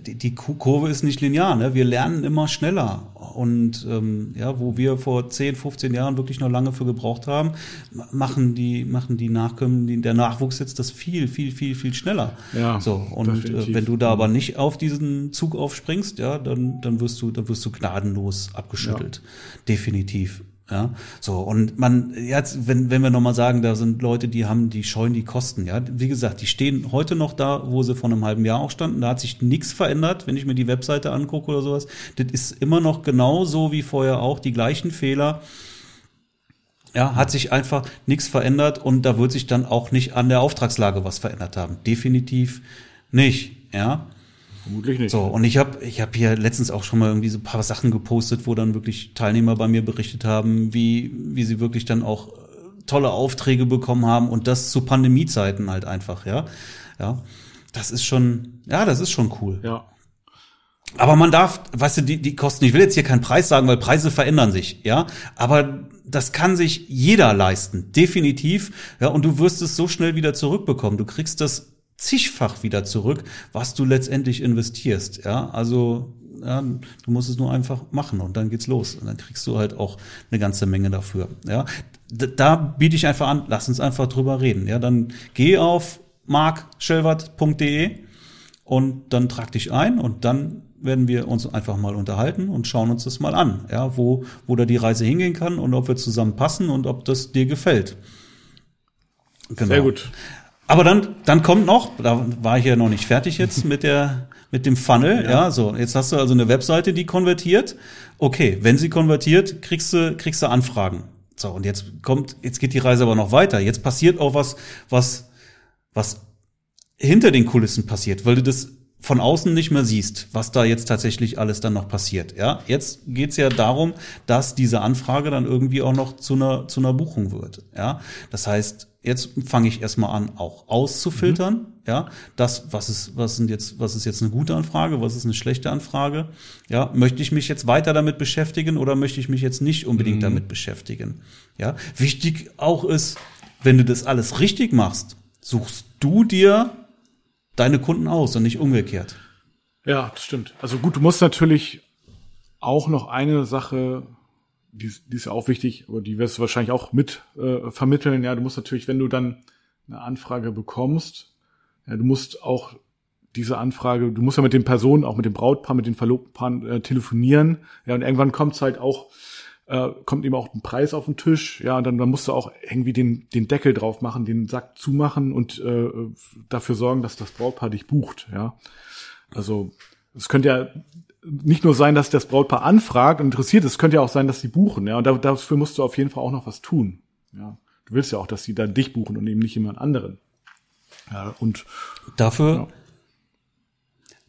die, die Kurve ist nicht linear, ne? Wir lernen immer schneller. Und ähm, ja, wo wir vor 10, 15 Jahren wirklich noch lange für gebraucht haben, machen die, machen die Nachkommen, der Nachwuchs jetzt das viel, viel, viel, viel schneller. Ja. So, und äh, wenn du da aber nicht auf diesen Zug aufspringst, ja, dann, dann wirst du, dann wirst du gnadenlos abgeschüttelt. Ja. Definitiv. Ja, so und man jetzt, wenn wenn wir noch mal sagen, da sind Leute, die haben, die scheuen die Kosten. Ja, wie gesagt, die stehen heute noch da, wo sie vor einem halben Jahr auch standen. Da hat sich nichts verändert, wenn ich mir die Webseite angucke oder sowas. Das ist immer noch genauso wie vorher auch die gleichen Fehler. Ja, hat sich einfach nichts verändert und da wird sich dann auch nicht an der Auftragslage was verändert haben. Definitiv nicht. Ja. Vermutlich nicht. So, und ich habe ich hab hier letztens auch schon mal irgendwie so ein paar Sachen gepostet, wo dann wirklich Teilnehmer bei mir berichtet haben, wie, wie sie wirklich dann auch äh, tolle Aufträge bekommen haben und das zu Pandemiezeiten halt einfach, ja. Ja. Das ist schon, ja, das ist schon cool. Ja. Aber man darf, weißt du, die, die Kosten, ich will jetzt hier keinen Preis sagen, weil Preise verändern sich, ja. Aber das kann sich jeder leisten, definitiv. Ja, und du wirst es so schnell wieder zurückbekommen. Du kriegst das zigfach wieder zurück, was du letztendlich investierst. Ja, also ja, du musst es nur einfach machen und dann geht's los und dann kriegst du halt auch eine ganze Menge dafür. Ja, da biete ich einfach an, lass uns einfach drüber reden. Ja, dann geh auf markschelwert.de und dann trag dich ein und dann werden wir uns einfach mal unterhalten und schauen uns das mal an, ja, wo, wo da die Reise hingehen kann und ob wir zusammen passen und ob das dir gefällt. Genau. Sehr gut. Aber dann, dann kommt noch, da war ich ja noch nicht fertig jetzt *laughs* mit der, mit dem Funnel, ja. ja. so. Jetzt hast du also eine Webseite, die konvertiert. Okay, wenn sie konvertiert, kriegst du, kriegst du Anfragen. So, und jetzt kommt, jetzt geht die Reise aber noch weiter. Jetzt passiert auch was, was, was hinter den Kulissen passiert, weil du das von außen nicht mehr siehst, was da jetzt tatsächlich alles dann noch passiert. Ja, jetzt geht's ja darum, dass diese Anfrage dann irgendwie auch noch zu einer, zu einer Buchung wird. Ja, das heißt, jetzt fange ich erstmal an, auch auszufiltern. Mhm. Ja, das, was ist, was sind jetzt, was ist jetzt eine gute Anfrage, was ist eine schlechte Anfrage? Ja, möchte ich mich jetzt weiter damit beschäftigen oder möchte ich mich jetzt nicht unbedingt mhm. damit beschäftigen? Ja, wichtig auch ist, wenn du das alles richtig machst, suchst du dir deine Kunden aus und nicht umgekehrt. Ja, das stimmt. Also gut, du musst natürlich auch noch eine Sache, die, die ist auch wichtig, aber die wirst du wahrscheinlich auch mit äh, vermitteln. Ja, du musst natürlich, wenn du dann eine Anfrage bekommst, ja, du musst auch diese Anfrage, du musst ja mit den Personen, auch mit dem Brautpaar, mit den Verlobten äh, telefonieren. Ja, und irgendwann kommt es halt auch äh, kommt eben auch ein Preis auf den Tisch, ja, und dann, dann musst du auch irgendwie den, den Deckel drauf machen, den Sack zumachen und äh, dafür sorgen, dass das Brautpaar dich bucht, ja. Also es könnte ja nicht nur sein, dass das Brautpaar anfragt und interessiert ist, es könnte ja auch sein, dass sie buchen, ja, und dafür musst du auf jeden Fall auch noch was tun, ja. Du willst ja auch, dass sie dann dich buchen und eben nicht jemand anderen. Ja, und dafür ja.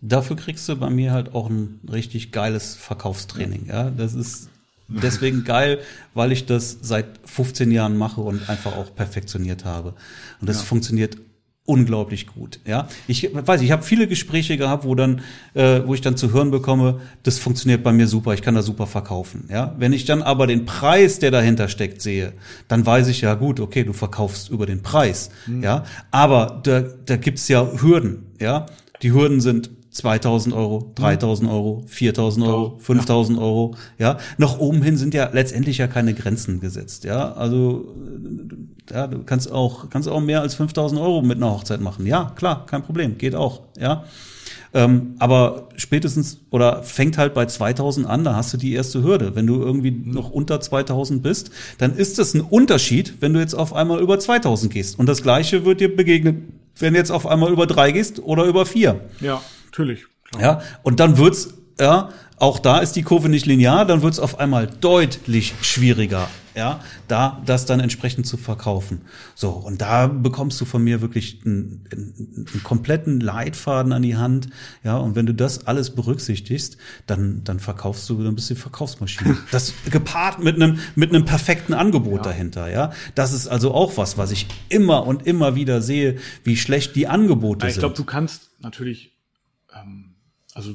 Dafür kriegst du bei mir halt auch ein richtig geiles Verkaufstraining. Ja, das ist deswegen geil, weil ich das seit 15 Jahren mache und einfach auch perfektioniert habe. Und das ja. funktioniert unglaublich gut. Ja, ich weiß, ich habe viele Gespräche gehabt, wo dann, äh, wo ich dann zu hören bekomme, das funktioniert bei mir super, ich kann da super verkaufen. Ja, wenn ich dann aber den Preis, der dahinter steckt, sehe, dann weiß ich ja gut, okay, du verkaufst über den Preis. Mhm. Ja, aber da, da gibt's ja Hürden. Ja, die Hürden sind 2000 Euro, 3000 Euro, 4000 Euro, 5000 ja. Euro, ja. Nach oben hin sind ja letztendlich ja keine Grenzen gesetzt, ja. Also, ja, du kannst auch, kannst auch mehr als 5000 Euro mit einer Hochzeit machen. Ja, klar, kein Problem, geht auch, ja. Ähm, aber spätestens oder fängt halt bei 2000 an, da hast du die erste Hürde. Wenn du irgendwie noch unter 2000 bist, dann ist es ein Unterschied, wenn du jetzt auf einmal über 2000 gehst. Und das Gleiche wird dir begegnen, wenn du jetzt auf einmal über drei gehst oder über vier. Ja. Natürlich. Klar. Ja, und dann wird's, ja, auch da ist die Kurve nicht linear, dann wird's auf einmal deutlich schwieriger, ja, da das dann entsprechend zu verkaufen. So, und da bekommst du von mir wirklich einen, einen, einen, kompletten Leitfaden an die Hand, ja, und wenn du das alles berücksichtigst, dann, dann verkaufst du ein bisschen Verkaufsmaschine. *laughs* Das gepaart mit einem, mit einem perfekten Angebot ja. dahinter, ja. Das ist also auch was, was ich immer und immer wieder sehe, wie schlecht die Angebote ja, ich sind. Ich glaube, du kannst natürlich ähm, also,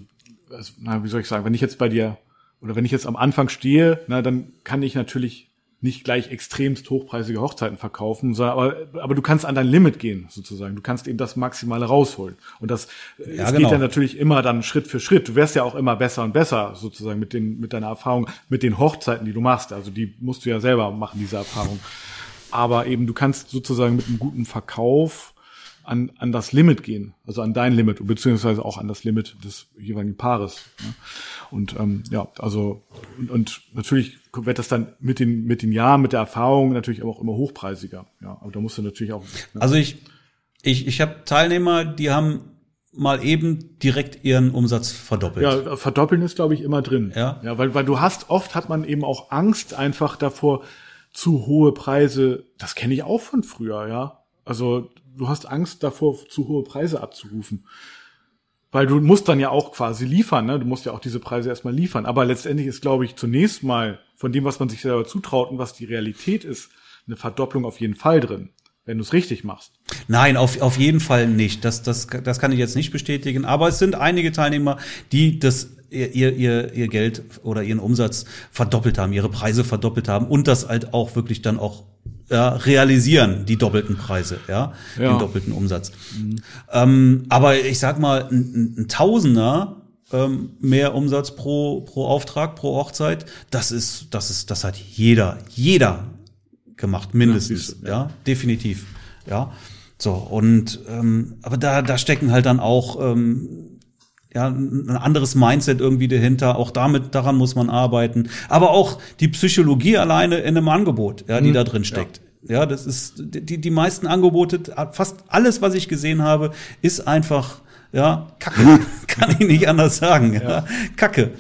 also, na, wie soll ich sagen, wenn ich jetzt bei dir oder wenn ich jetzt am Anfang stehe, na, dann kann ich natürlich nicht gleich extremst hochpreisige Hochzeiten verkaufen, aber, aber du kannst an dein Limit gehen, sozusagen. Du kannst eben das Maximale rausholen. Und das ja, es genau. geht ja natürlich immer dann Schritt für Schritt. Du wirst ja auch immer besser und besser, sozusagen, mit den, mit deiner Erfahrung, mit den Hochzeiten, die du machst. Also die musst du ja selber machen, diese Erfahrung. Aber eben, du kannst sozusagen mit einem guten Verkauf an, an das Limit gehen, also an dein Limit, beziehungsweise auch an das Limit des jeweiligen Paares. Ne? Und ähm, ja, also und, und natürlich wird das dann mit den mit den Jahren, mit der Erfahrung natürlich aber auch immer hochpreisiger. Ja, aber da musst du natürlich auch. Ne? Also ich ich ich habe Teilnehmer, die haben mal eben direkt ihren Umsatz verdoppelt. Ja, verdoppeln ist glaube ich immer drin. Ja, ja, weil weil du hast oft hat man eben auch Angst einfach davor zu hohe Preise. Das kenne ich auch von früher, ja. Also du hast Angst davor, zu hohe Preise abzurufen. Weil du musst dann ja auch quasi liefern, ne? Du musst ja auch diese Preise erstmal liefern. Aber letztendlich ist, glaube ich, zunächst mal von dem, was man sich selber zutraut und was die Realität ist, eine Verdopplung auf jeden Fall drin, wenn du es richtig machst. Nein, auf, auf jeden Fall nicht. Das, das, das kann ich jetzt nicht bestätigen. Aber es sind einige Teilnehmer, die das ihr, ihr, ihr Geld oder ihren Umsatz verdoppelt haben, ihre Preise verdoppelt haben und das halt auch wirklich dann auch ja, realisieren, die doppelten Preise, ja, ja. den doppelten Umsatz. Mhm. Ähm, aber ich sag mal, ein, ein Tausender ähm, mehr Umsatz pro, pro Auftrag, pro Hochzeit, das ist, das ist, das hat jeder, jeder gemacht, mindestens, ja, ja definitiv, ja. So, und ähm, aber da, da stecken halt dann auch ähm, ja, ein anderes Mindset irgendwie dahinter. Auch damit, daran muss man arbeiten. Aber auch die Psychologie alleine in einem Angebot, ja, die mhm. da drin steckt. Ja. ja, das ist, die, die meisten Angebote, fast alles, was ich gesehen habe, ist einfach, ja, Kacke. *laughs* Kann ich nicht anders sagen. Ja. ja. Kacke.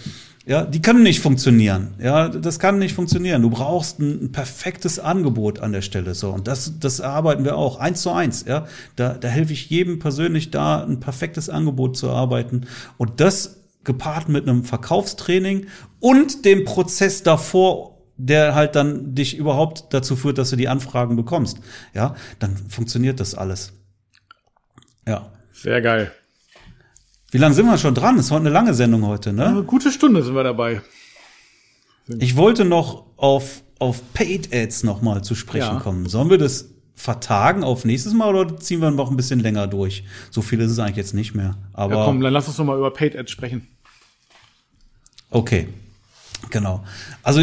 Ja, die können nicht funktionieren. Ja, das kann nicht funktionieren. Du brauchst ein, ein, perfektes Angebot an der Stelle. So. Und das, das erarbeiten wir auch. Eins zu eins. Ja, da, da helfe ich jedem persönlich da, ein perfektes Angebot zu arbeiten. Und das gepaart mit einem Verkaufstraining und dem Prozess davor, der halt dann dich überhaupt dazu führt, dass du die Anfragen bekommst. Ja, dann funktioniert das alles. Ja. Sehr geil. Wie lange sind wir schon dran? ist heute eine lange Sendung heute, ne? Eine gute Stunde sind wir dabei. Ich wollte noch auf, auf Paid Ads nochmal zu sprechen ja. kommen. Sollen wir das vertagen auf nächstes Mal oder ziehen wir noch ein bisschen länger durch? So viel ist es eigentlich jetzt nicht mehr. Aber ja, komm, dann lass uns noch mal über Paid Ads sprechen. Okay, genau. Also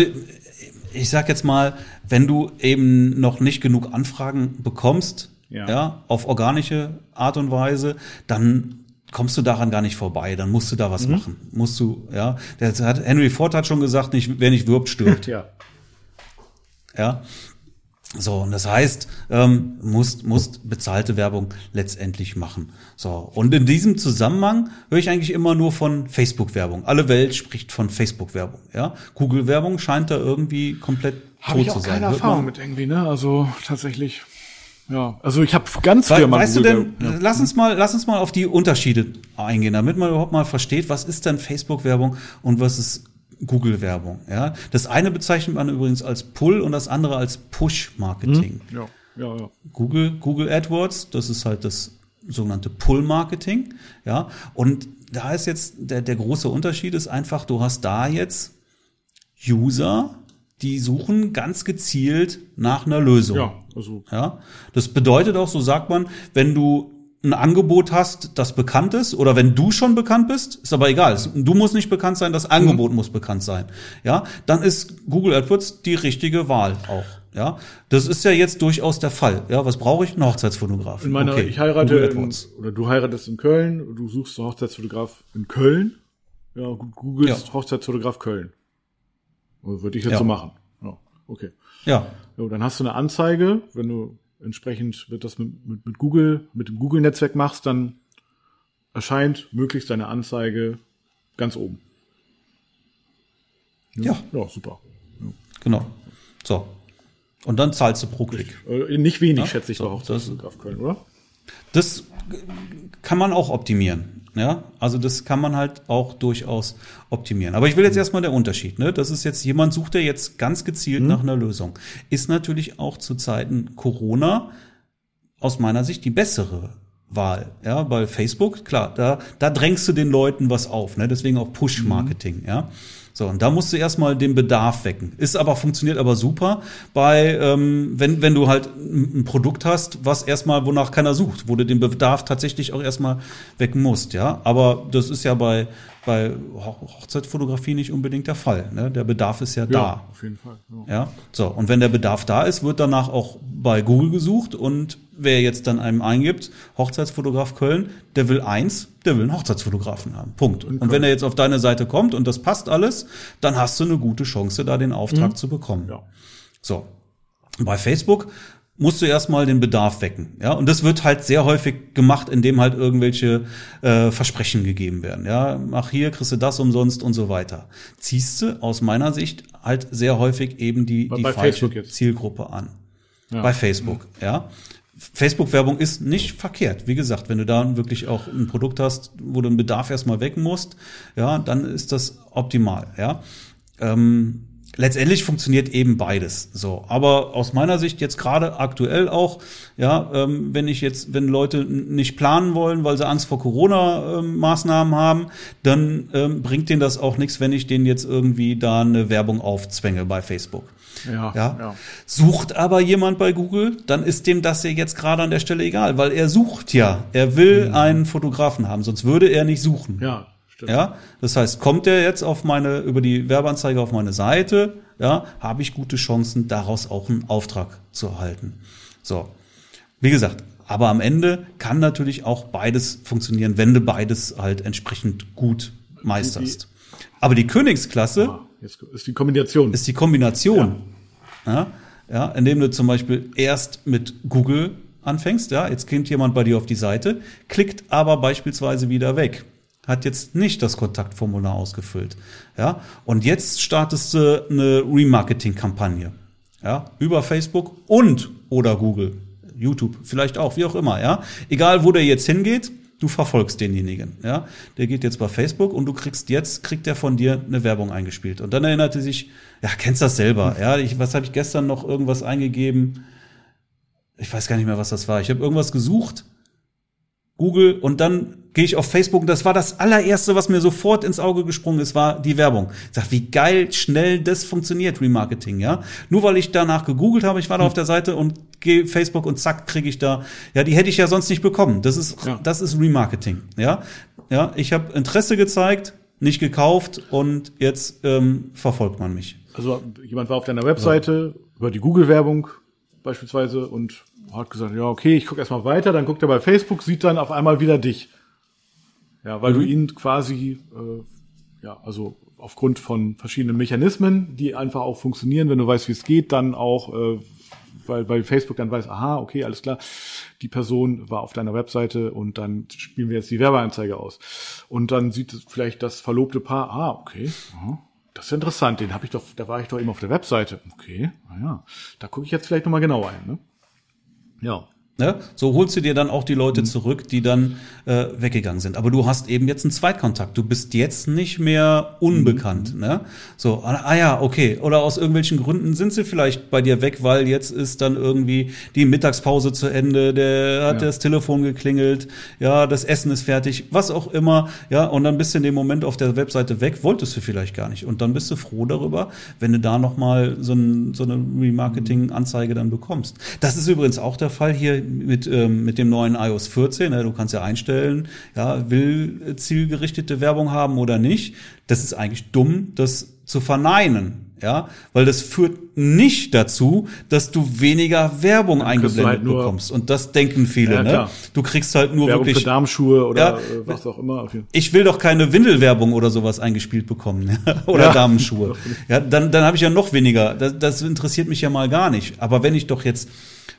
ich sag jetzt mal, wenn du eben noch nicht genug Anfragen bekommst, ja. ja, auf organische Art und Weise, dann kommst du daran gar nicht vorbei, dann musst du da was mhm. machen. Musst du, ja. Der hat, Henry Ford hat schon gesagt, nicht, wer nicht wirbt, stirbt. *laughs* ja. Ja. So, und das heißt, ähm, musst, musst bezahlte Werbung letztendlich machen. So, und in diesem Zusammenhang höre ich eigentlich immer nur von Facebook-Werbung. Alle Welt spricht von Facebook-Werbung. Ja, Google-Werbung scheint da irgendwie komplett Hab tot ich auch zu sein. Keine Erfahrung mit irgendwie, ne? Also tatsächlich. Ja, also ich habe ganz früher mal Weißt Google, du denn, ja. lass uns mal, lass uns mal auf die Unterschiede eingehen, damit man überhaupt mal versteht, was ist denn Facebook-Werbung und was ist Google-Werbung. Ja, das eine bezeichnet man übrigens als Pull und das andere als Push-Marketing. Hm? Ja, ja, ja. Google, Google AdWords, das ist halt das sogenannte Pull-Marketing. Ja, und da ist jetzt der, der große Unterschied ist einfach, du hast da jetzt User, die suchen ganz gezielt nach einer Lösung. Ja, also. Ja, das bedeutet auch, so sagt man, wenn du ein Angebot hast, das bekannt ist, oder wenn du schon bekannt bist, ist aber egal. Du musst nicht bekannt sein, das Angebot mhm. muss bekannt sein. Ja, dann ist Google AdWords die richtige Wahl auch. Ja, das ist ja jetzt durchaus der Fall. Ja, was brauche ich? Einen Hochzeitsfotograf. In meiner, okay. ich heirate in, oder du heiratest in Köln, du suchst einen Hochzeitsfotograf in Köln. Ja, Google ist ja. Hochzeitsfotograf Köln. Würde ich jetzt ja. so machen. Ja, okay. Ja. ja. Dann hast du eine Anzeige, wenn du entsprechend wird das mit, mit, mit Google, mit dem Google-Netzwerk machst, dann erscheint möglichst deine Anzeige ganz oben. Ja. Ja, super. Ja. Genau. So. Und dann zahlst du pro Klick. Äh, nicht wenig, ja? schätze ich so, auch das, auf Köln, oder? Das kann man auch optimieren. Ja, also das kann man halt auch durchaus optimieren. Aber ich will jetzt erstmal der Unterschied. Ne? Das ist jetzt jemand sucht, der jetzt ganz gezielt mhm. nach einer Lösung. Ist natürlich auch zu Zeiten Corona aus meiner Sicht die bessere Wahl. Ja, bei Facebook, klar, da, da drängst du den Leuten was auf. Ne? Deswegen auch Push-Marketing. Mhm. Ja. So, und da musst du erstmal den Bedarf wecken. Ist aber, funktioniert aber super bei, ähm, wenn, wenn du halt ein Produkt hast, was erstmal, wonach keiner sucht, wo du den Bedarf tatsächlich auch erstmal wecken musst, ja. Aber das ist ja bei, bei Hochzeitfotografie nicht unbedingt der Fall. Ne? Der Bedarf ist ja, ja da. Auf jeden Fall. Ja. ja. So, und wenn der Bedarf da ist, wird danach auch bei Google gesucht und wer jetzt dann einem eingibt, Hochzeitsfotograf Köln, der will eins, der will einen Hochzeitsfotografen haben. Punkt. Und wenn er jetzt auf deine Seite kommt und das passt alles, dann hast du eine gute Chance, da den Auftrag mhm. zu bekommen. Ja. So. Bei Facebook musst du erstmal den Bedarf wecken. Ja, und das wird halt sehr häufig gemacht, indem halt irgendwelche äh, Versprechen gegeben werden. Ja, mach hier, kriegst du das umsonst und so weiter. Ziehst du aus meiner Sicht halt sehr häufig eben die, die falsche Zielgruppe an. Ja. Bei Facebook, ja. ja. Facebook-Werbung ist nicht verkehrt. Wie gesagt, wenn du da wirklich auch ein Produkt hast, wo du einen Bedarf erstmal wecken musst, ja, dann ist das optimal, ja. Ähm, letztendlich funktioniert eben beides so. Aber aus meiner Sicht jetzt gerade aktuell auch, ja, ähm, wenn ich jetzt, wenn Leute nicht planen wollen, weil sie Angst vor Corona-Maßnahmen ähm, haben, dann ähm, bringt denen das auch nichts, wenn ich denen jetzt irgendwie da eine Werbung aufzwänge bei Facebook. Ja, ja. ja. Sucht aber jemand bei Google, dann ist dem das ja jetzt gerade an der Stelle egal, weil er sucht ja. Er will mhm. einen Fotografen haben, sonst würde er nicht suchen. Ja, Stimmt. Ja, das heißt, kommt er jetzt auf meine, über die Werbeanzeige auf meine Seite, ja, habe ich gute Chancen, daraus auch einen Auftrag zu erhalten. So. Wie gesagt, aber am Ende kann natürlich auch beides funktionieren, wenn du beides halt entsprechend gut meisterst. Aber die Königsklasse ah, ist die Kombination. Ist die Kombination. Ja. ja. Ja, indem du zum Beispiel erst mit Google anfängst, ja, jetzt kommt jemand bei dir auf die Seite, klickt aber beispielsweise wieder weg hat jetzt nicht das Kontaktformular ausgefüllt. Ja, und jetzt startest du eine Remarketing-Kampagne. Ja, über Facebook und oder Google, YouTube, vielleicht auch, wie auch immer, ja. Egal, wo der jetzt hingeht, du verfolgst denjenigen, ja. Der geht jetzt bei Facebook und du kriegst jetzt, kriegt er von dir eine Werbung eingespielt. Und dann erinnerte sich, ja, kennst das selber, ja. Ich, was habe ich gestern noch irgendwas eingegeben? Ich weiß gar nicht mehr, was das war. Ich habe irgendwas gesucht Google und dann gehe ich auf Facebook und das war das allererste, was mir sofort ins Auge gesprungen ist, war die Werbung. Ich sag, wie geil, schnell das funktioniert, Remarketing, ja. Nur weil ich danach gegoogelt habe, ich war da auf der Seite und gehe Facebook und zack, kriege ich da, ja, die hätte ich ja sonst nicht bekommen. Das ist, ja. das ist Remarketing, ja. Ja, ich habe Interesse gezeigt, nicht gekauft und jetzt ähm, verfolgt man mich. Also jemand war auf deiner Webseite ja. über die Google-Werbung beispielsweise und hat gesagt, ja, okay, ich gucke erstmal weiter, dann guckt er bei Facebook, sieht dann auf einmal wieder dich. Ja, weil mhm. du ihn quasi, äh, ja, also aufgrund von verschiedenen Mechanismen, die einfach auch funktionieren, wenn du weißt, wie es geht, dann auch, äh, weil, weil Facebook dann weiß, aha, okay, alles klar, die Person war auf deiner Webseite und dann spielen wir jetzt die Werbeanzeige aus. Und dann sieht vielleicht das verlobte Paar, ah, okay, aha, das ist interessant, den habe ich doch, da war ich doch eben auf der Webseite. Okay, naja, da gucke ich jetzt vielleicht nochmal genauer ein. Ne? Ja. Ne? So holst du dir dann auch die Leute mhm. zurück, die dann äh, weggegangen sind. Aber du hast eben jetzt einen Zweitkontakt. Du bist jetzt nicht mehr unbekannt. Mhm. Ne? So, ah, ah ja, okay. Oder aus irgendwelchen Gründen sind sie vielleicht bei dir weg, weil jetzt ist dann irgendwie die Mittagspause zu Ende, der hat ja. das Telefon geklingelt, ja, das Essen ist fertig, was auch immer. Ja, und dann bist du in dem Moment auf der Webseite weg, wolltest du vielleicht gar nicht. Und dann bist du froh darüber, wenn du da nochmal so, ein, so eine Remarketing-Anzeige dann bekommst. Das ist übrigens auch der Fall hier mit, ähm, mit dem neuen iOS 14. Ne? Du kannst ja einstellen, ja, will zielgerichtete Werbung haben oder nicht. Das ist eigentlich dumm, das zu verneinen. Ja, weil das führt nicht dazu, dass du weniger Werbung Dann eingeblendet halt bekommst. Und das denken viele. Ja, ne? Du kriegst halt nur Werbung wirklich für Darmschuhe oder ja, äh, was auch immer. Ich will doch keine Windelwerbung oder sowas eingespielt bekommen *laughs* oder ja. Damenschuhe. *laughs* Ja, dann dann habe ich ja noch weniger. Das, das interessiert mich ja mal gar nicht. Aber wenn ich doch jetzt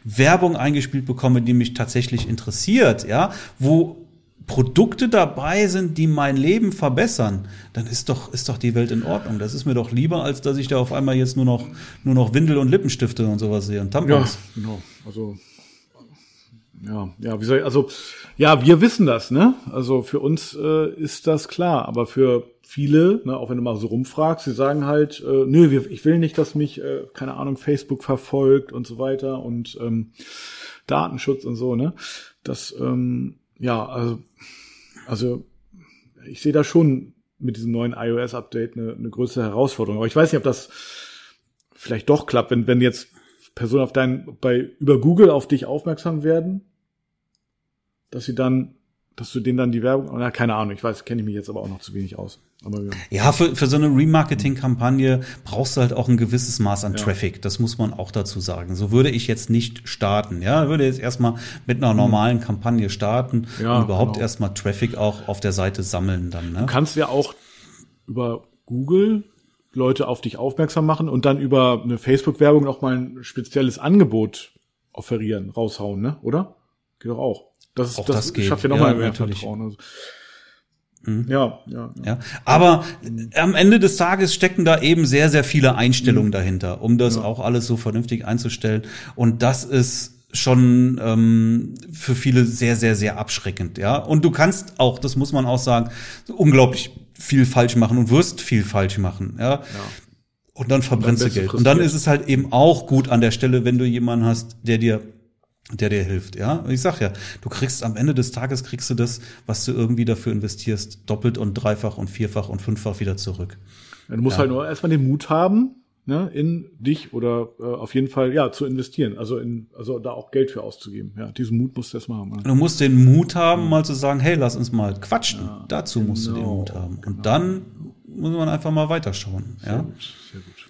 Werbung eingespielt bekomme, die mich tatsächlich interessiert, ja, wo Produkte dabei sind, die mein Leben verbessern, dann ist doch, ist doch die Welt in Ordnung. Das ist mir doch lieber, als dass ich da auf einmal jetzt nur noch, nur noch Windel und Lippenstifte und sowas sehe und Tampons. Ja, genau. Also, ja, ja, wie soll ich, also, ja, wir wissen das, ne? Also für uns äh, ist das klar, aber für viele, ne, auch wenn du mal so rumfragst, sie sagen halt, äh, nö, ich will nicht, dass mich, äh, keine Ahnung, Facebook verfolgt und so weiter und ähm, Datenschutz und so, ne? Das, ähm, ja, also, also ich sehe da schon mit diesem neuen iOS-Update eine, eine größere Herausforderung. Aber ich weiß nicht, ob das vielleicht doch klappt, wenn, wenn jetzt Personen auf deinen, bei, über Google auf dich aufmerksam werden, dass sie dann dass du denen dann die Werbung, na, keine Ahnung, ich weiß, kenne ich mich jetzt aber auch noch zu wenig aus. Aber, ja, ja für, für so eine Remarketing-Kampagne brauchst du halt auch ein gewisses Maß an ja. Traffic. Das muss man auch dazu sagen. So würde ich jetzt nicht starten. Ja, würde jetzt erstmal mit einer normalen Kampagne starten ja, und überhaupt genau. erstmal Traffic auch auf der Seite sammeln dann. Ne? Du kannst ja auch über Google Leute auf dich aufmerksam machen und dann über eine Facebook-Werbung noch mal ein spezielles Angebot offerieren, raushauen, ne? Oder? Geht doch auch. Das, auch das, das geht. schafft ja nochmal ja, mehr natürlich. Vertrauen. Also. Mhm. Ja, ja, ja, ja. Aber am Ende des Tages stecken da eben sehr, sehr viele Einstellungen mhm. dahinter, um das ja. auch alles so vernünftig einzustellen. Und das ist schon ähm, für viele sehr, sehr, sehr abschreckend, ja. Und du kannst auch, das muss man auch sagen, unglaublich viel falsch machen und wirst viel falsch machen, ja. ja. Und dann verbrennst du Geld. Und dann ist es halt eben auch gut an der Stelle, wenn du jemanden hast, der dir der dir hilft, ja. Ich sag ja, du kriegst am Ende des Tages kriegst du das, was du irgendwie dafür investierst, doppelt und dreifach und vierfach und fünffach wieder zurück. Ja, du musst ja. halt nur erstmal den Mut haben, ne, in dich oder äh, auf jeden Fall ja zu investieren, also in also da auch Geld für auszugeben. Ja, diesen Mut musst du erstmal haben. Du musst den Mut haben, ja. mal zu sagen, hey, lass uns mal quatschen. Dazu genau, musst du den genau, Mut haben. Und genau. dann muss man einfach mal weiterschauen. Sehr ja. Gut, sehr gut.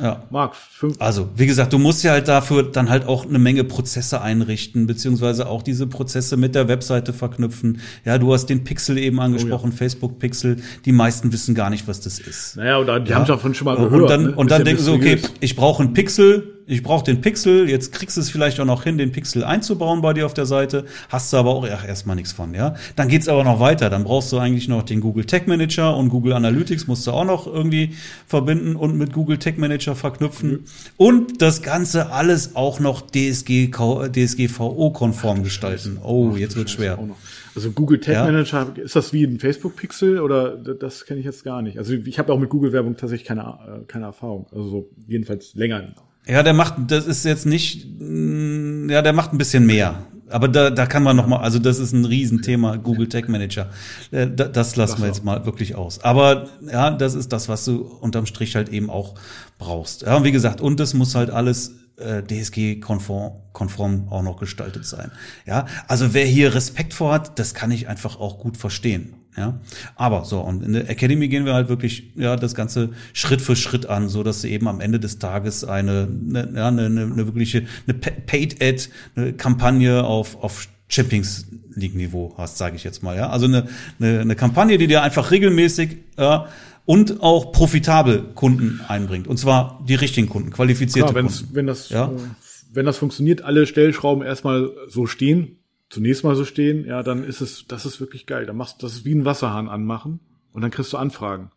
Ja. Marc, fünf. Also, wie gesagt, du musst ja halt dafür dann halt auch eine Menge Prozesse einrichten, beziehungsweise auch diese Prozesse mit der Webseite verknüpfen. Ja, du hast den Pixel eben angesprochen, oh, ja. Facebook Pixel. Die meisten wissen gar nicht, was das ist. Naja, oder die ja. haben davon schon mal gehört. Und dann, ne? und dann denken sie, okay, ich brauche einen Pixel, ich brauche den Pixel, jetzt kriegst du es vielleicht auch noch hin, den Pixel einzubauen bei dir auf der Seite, hast du aber auch ach, erstmal nichts von, ja. Dann geht's aber noch weiter, dann brauchst du eigentlich noch den Google Tech Manager und Google Analytics musst du auch noch irgendwie verbinden und mit Google Tech Manager verknüpfen mhm. und das Ganze alles auch noch DSG, DSGVO-konform gestalten. Oh, jetzt wird schwer. Also Google Tag Manager, ja. ist das wie ein Facebook Pixel oder das kenne ich jetzt gar nicht? Also ich habe auch mit Google Werbung tatsächlich keine, äh, keine Erfahrung. Also so jedenfalls länger. Ja, der macht, das ist jetzt nicht, mm, ja, der macht ein bisschen mehr. Aber da, da kann man noch mal, also das ist ein Riesenthema, Google Tag Manager. Äh, das lassen wir jetzt mal wirklich aus. Aber ja, das ist das, was du unterm Strich halt eben auch brauchst. Ja, und wie gesagt, und das muss halt alles äh, DSG-konform konform auch noch gestaltet sein. Ja, also wer hier Respekt vor hat, das kann ich einfach auch gut verstehen. Ja, aber so und in der Academy gehen wir halt wirklich ja das ganze Schritt für Schritt an, so dass du eben am Ende des Tages eine eine, ja, eine, eine wirkliche eine Paid Ad eine Kampagne auf auf Champions League Niveau hast, sage ich jetzt mal. Ja, also eine, eine, eine Kampagne, die dir einfach regelmäßig ja, und auch profitabel Kunden einbringt. Und zwar die richtigen Kunden, qualifizierte Klar, Kunden. Wenn das, ja? Äh, wenn das funktioniert, alle Stellschrauben erstmal so stehen, zunächst mal so stehen, ja, dann ist es, das ist wirklich geil. Dann machst du das ist wie ein Wasserhahn anmachen und dann kriegst du Anfragen.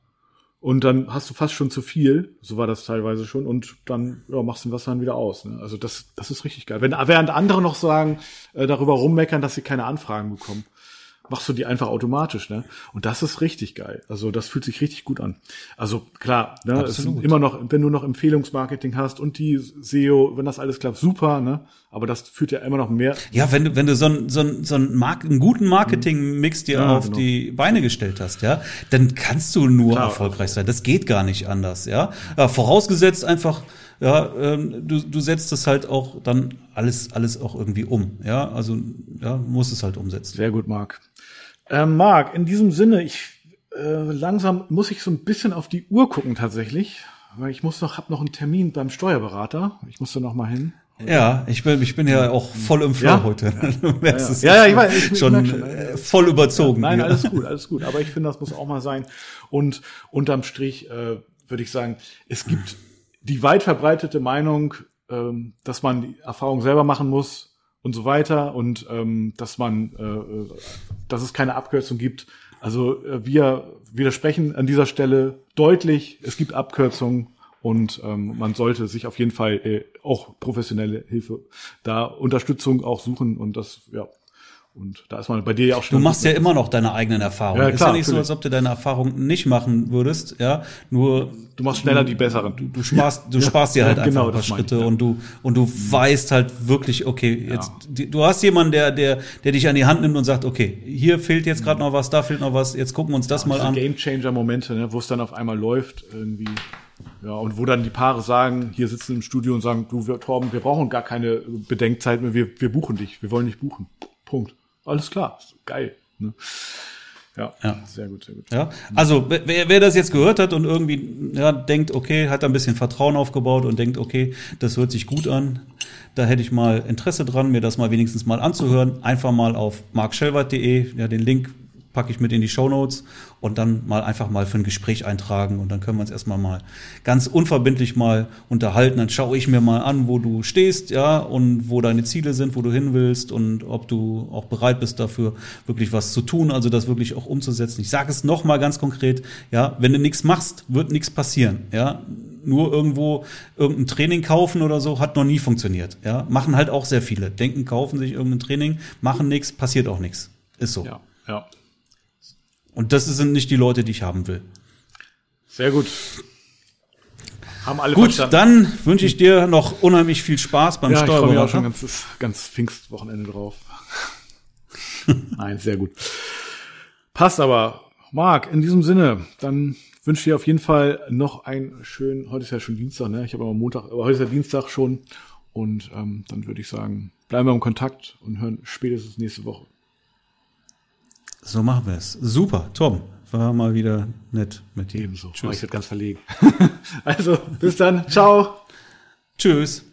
Und dann hast du fast schon zu viel, so war das teilweise schon, und dann ja, machst du den Wasserhahn wieder aus. Ne? Also das, das ist richtig geil. Wenn, während andere noch sagen, äh, darüber rummeckern, dass sie keine Anfragen bekommen machst du die einfach automatisch, ne? Und das ist richtig geil. Also das fühlt sich richtig gut an. Also klar, ne, es ist immer noch, wenn du noch Empfehlungsmarketing hast und die SEO, wenn das alles klappt, super, ne? Aber das führt ja immer noch mehr. Ja, wenn du, wenn du so ein, so ein, so ein Mark einen guten Marketing-Mix dir ja, auf genau. die Beine gestellt hast, ja, dann kannst du nur klar, erfolgreich sein. Das geht gar nicht anders, ja. ja vorausgesetzt einfach, ja, ähm, du, du setzt es halt auch dann alles, alles auch irgendwie um. Ja, also ja, musst es halt umsetzen. Sehr gut, Marc. Ähm, Marc, in diesem Sinne, ich äh, langsam muss ich so ein bisschen auf die Uhr gucken tatsächlich, weil ich muss noch, hab noch einen Termin beim Steuerberater. Ich muss da noch mal hin. Ja, ich bin, ich bin ja auch voll im Flow ja? heute. Du merkst ja, *laughs* ja. ja, ich weiß, ich schon, schon äh, voll überzogen. nein, alles gut, alles gut. Aber ich finde, das muss auch mal sein. Und unterm Strich äh, würde ich sagen, es gibt die weit verbreitete Meinung, ähm, dass man die Erfahrung selber machen muss, und so weiter und ähm, dass man, äh, äh, dass es keine Abkürzung gibt. Also äh, wir widersprechen an dieser Stelle deutlich. Es gibt Abkürzungen und ähm, man sollte sich auf jeden Fall äh, auch professionelle Hilfe da Unterstützung auch suchen und das ja und da ist man bei dir ja auch schon. Du machst ja immer noch deine eigenen Erfahrungen. Ja, klar, ist ja nicht natürlich. so, als ob du deine Erfahrungen nicht machen würdest, ja. Nur du machst schneller die besseren. Du, du sparst, du ja, sparst dir halt ja, einfach genau, ein paar Schritte ich, und du und du weißt halt wirklich, okay, jetzt du hast jemanden, der der der dich an die Hand nimmt und sagt, okay, hier fehlt jetzt gerade noch was, da fehlt noch was, jetzt gucken wir uns das mal an. Game Changer Momente, ne, wo es dann auf einmal läuft irgendwie. Ja, und wo dann die Paare sagen, hier sitzen im Studio und sagen, du Torben, wir brauchen gar keine Bedenkzeit mehr, wir, wir buchen dich, wir wollen dich buchen. Punkt alles klar, geil. Ne? Ja, ja, sehr gut, sehr gut. Ja, also wer, wer das jetzt gehört hat und irgendwie ja, denkt, okay, hat da ein bisschen Vertrauen aufgebaut und denkt, okay, das hört sich gut an, da hätte ich mal Interesse dran, mir das mal wenigstens mal anzuhören, einfach mal auf markschellwart.de, ja, den Link packe ich mit in die Show Notes und dann mal einfach mal für ein Gespräch eintragen und dann können wir uns erstmal mal ganz unverbindlich mal unterhalten. Dann schaue ich mir mal an, wo du stehst, ja, und wo deine Ziele sind, wo du hin willst und ob du auch bereit bist dafür wirklich was zu tun, also das wirklich auch umzusetzen. Ich sage es noch mal ganz konkret, ja, wenn du nichts machst, wird nichts passieren, ja. Nur irgendwo irgendein Training kaufen oder so hat noch nie funktioniert, ja. Machen halt auch sehr viele. Denken, kaufen sich irgendein Training, machen nichts, passiert auch nichts. Ist so. Ja, ja. Und das sind nicht die Leute, die ich haben will. Sehr gut. Haben alle Gut, verstanden. dann wünsche ich dir noch unheimlich viel Spaß beim ja, Steuerberater. Ich freue mich auch schon ganz, ganz Pfingstwochenende drauf. *laughs* Nein, sehr gut. Passt aber. Marc, in diesem Sinne, dann wünsche ich dir auf jeden Fall noch einen schönen, heute ist ja schon Dienstag, ne? Ich habe aber Montag, aber heute ist ja Dienstag schon. Und ähm, dann würde ich sagen, bleiben wir im Kontakt und hören spätestens nächste Woche. So machen wir es. Super, Tom. War mal wieder nett mit dir. Ebenso. Tschüss. Oh, ich werde ganz verlegen. *laughs* also, bis dann. Ciao. Tschüss.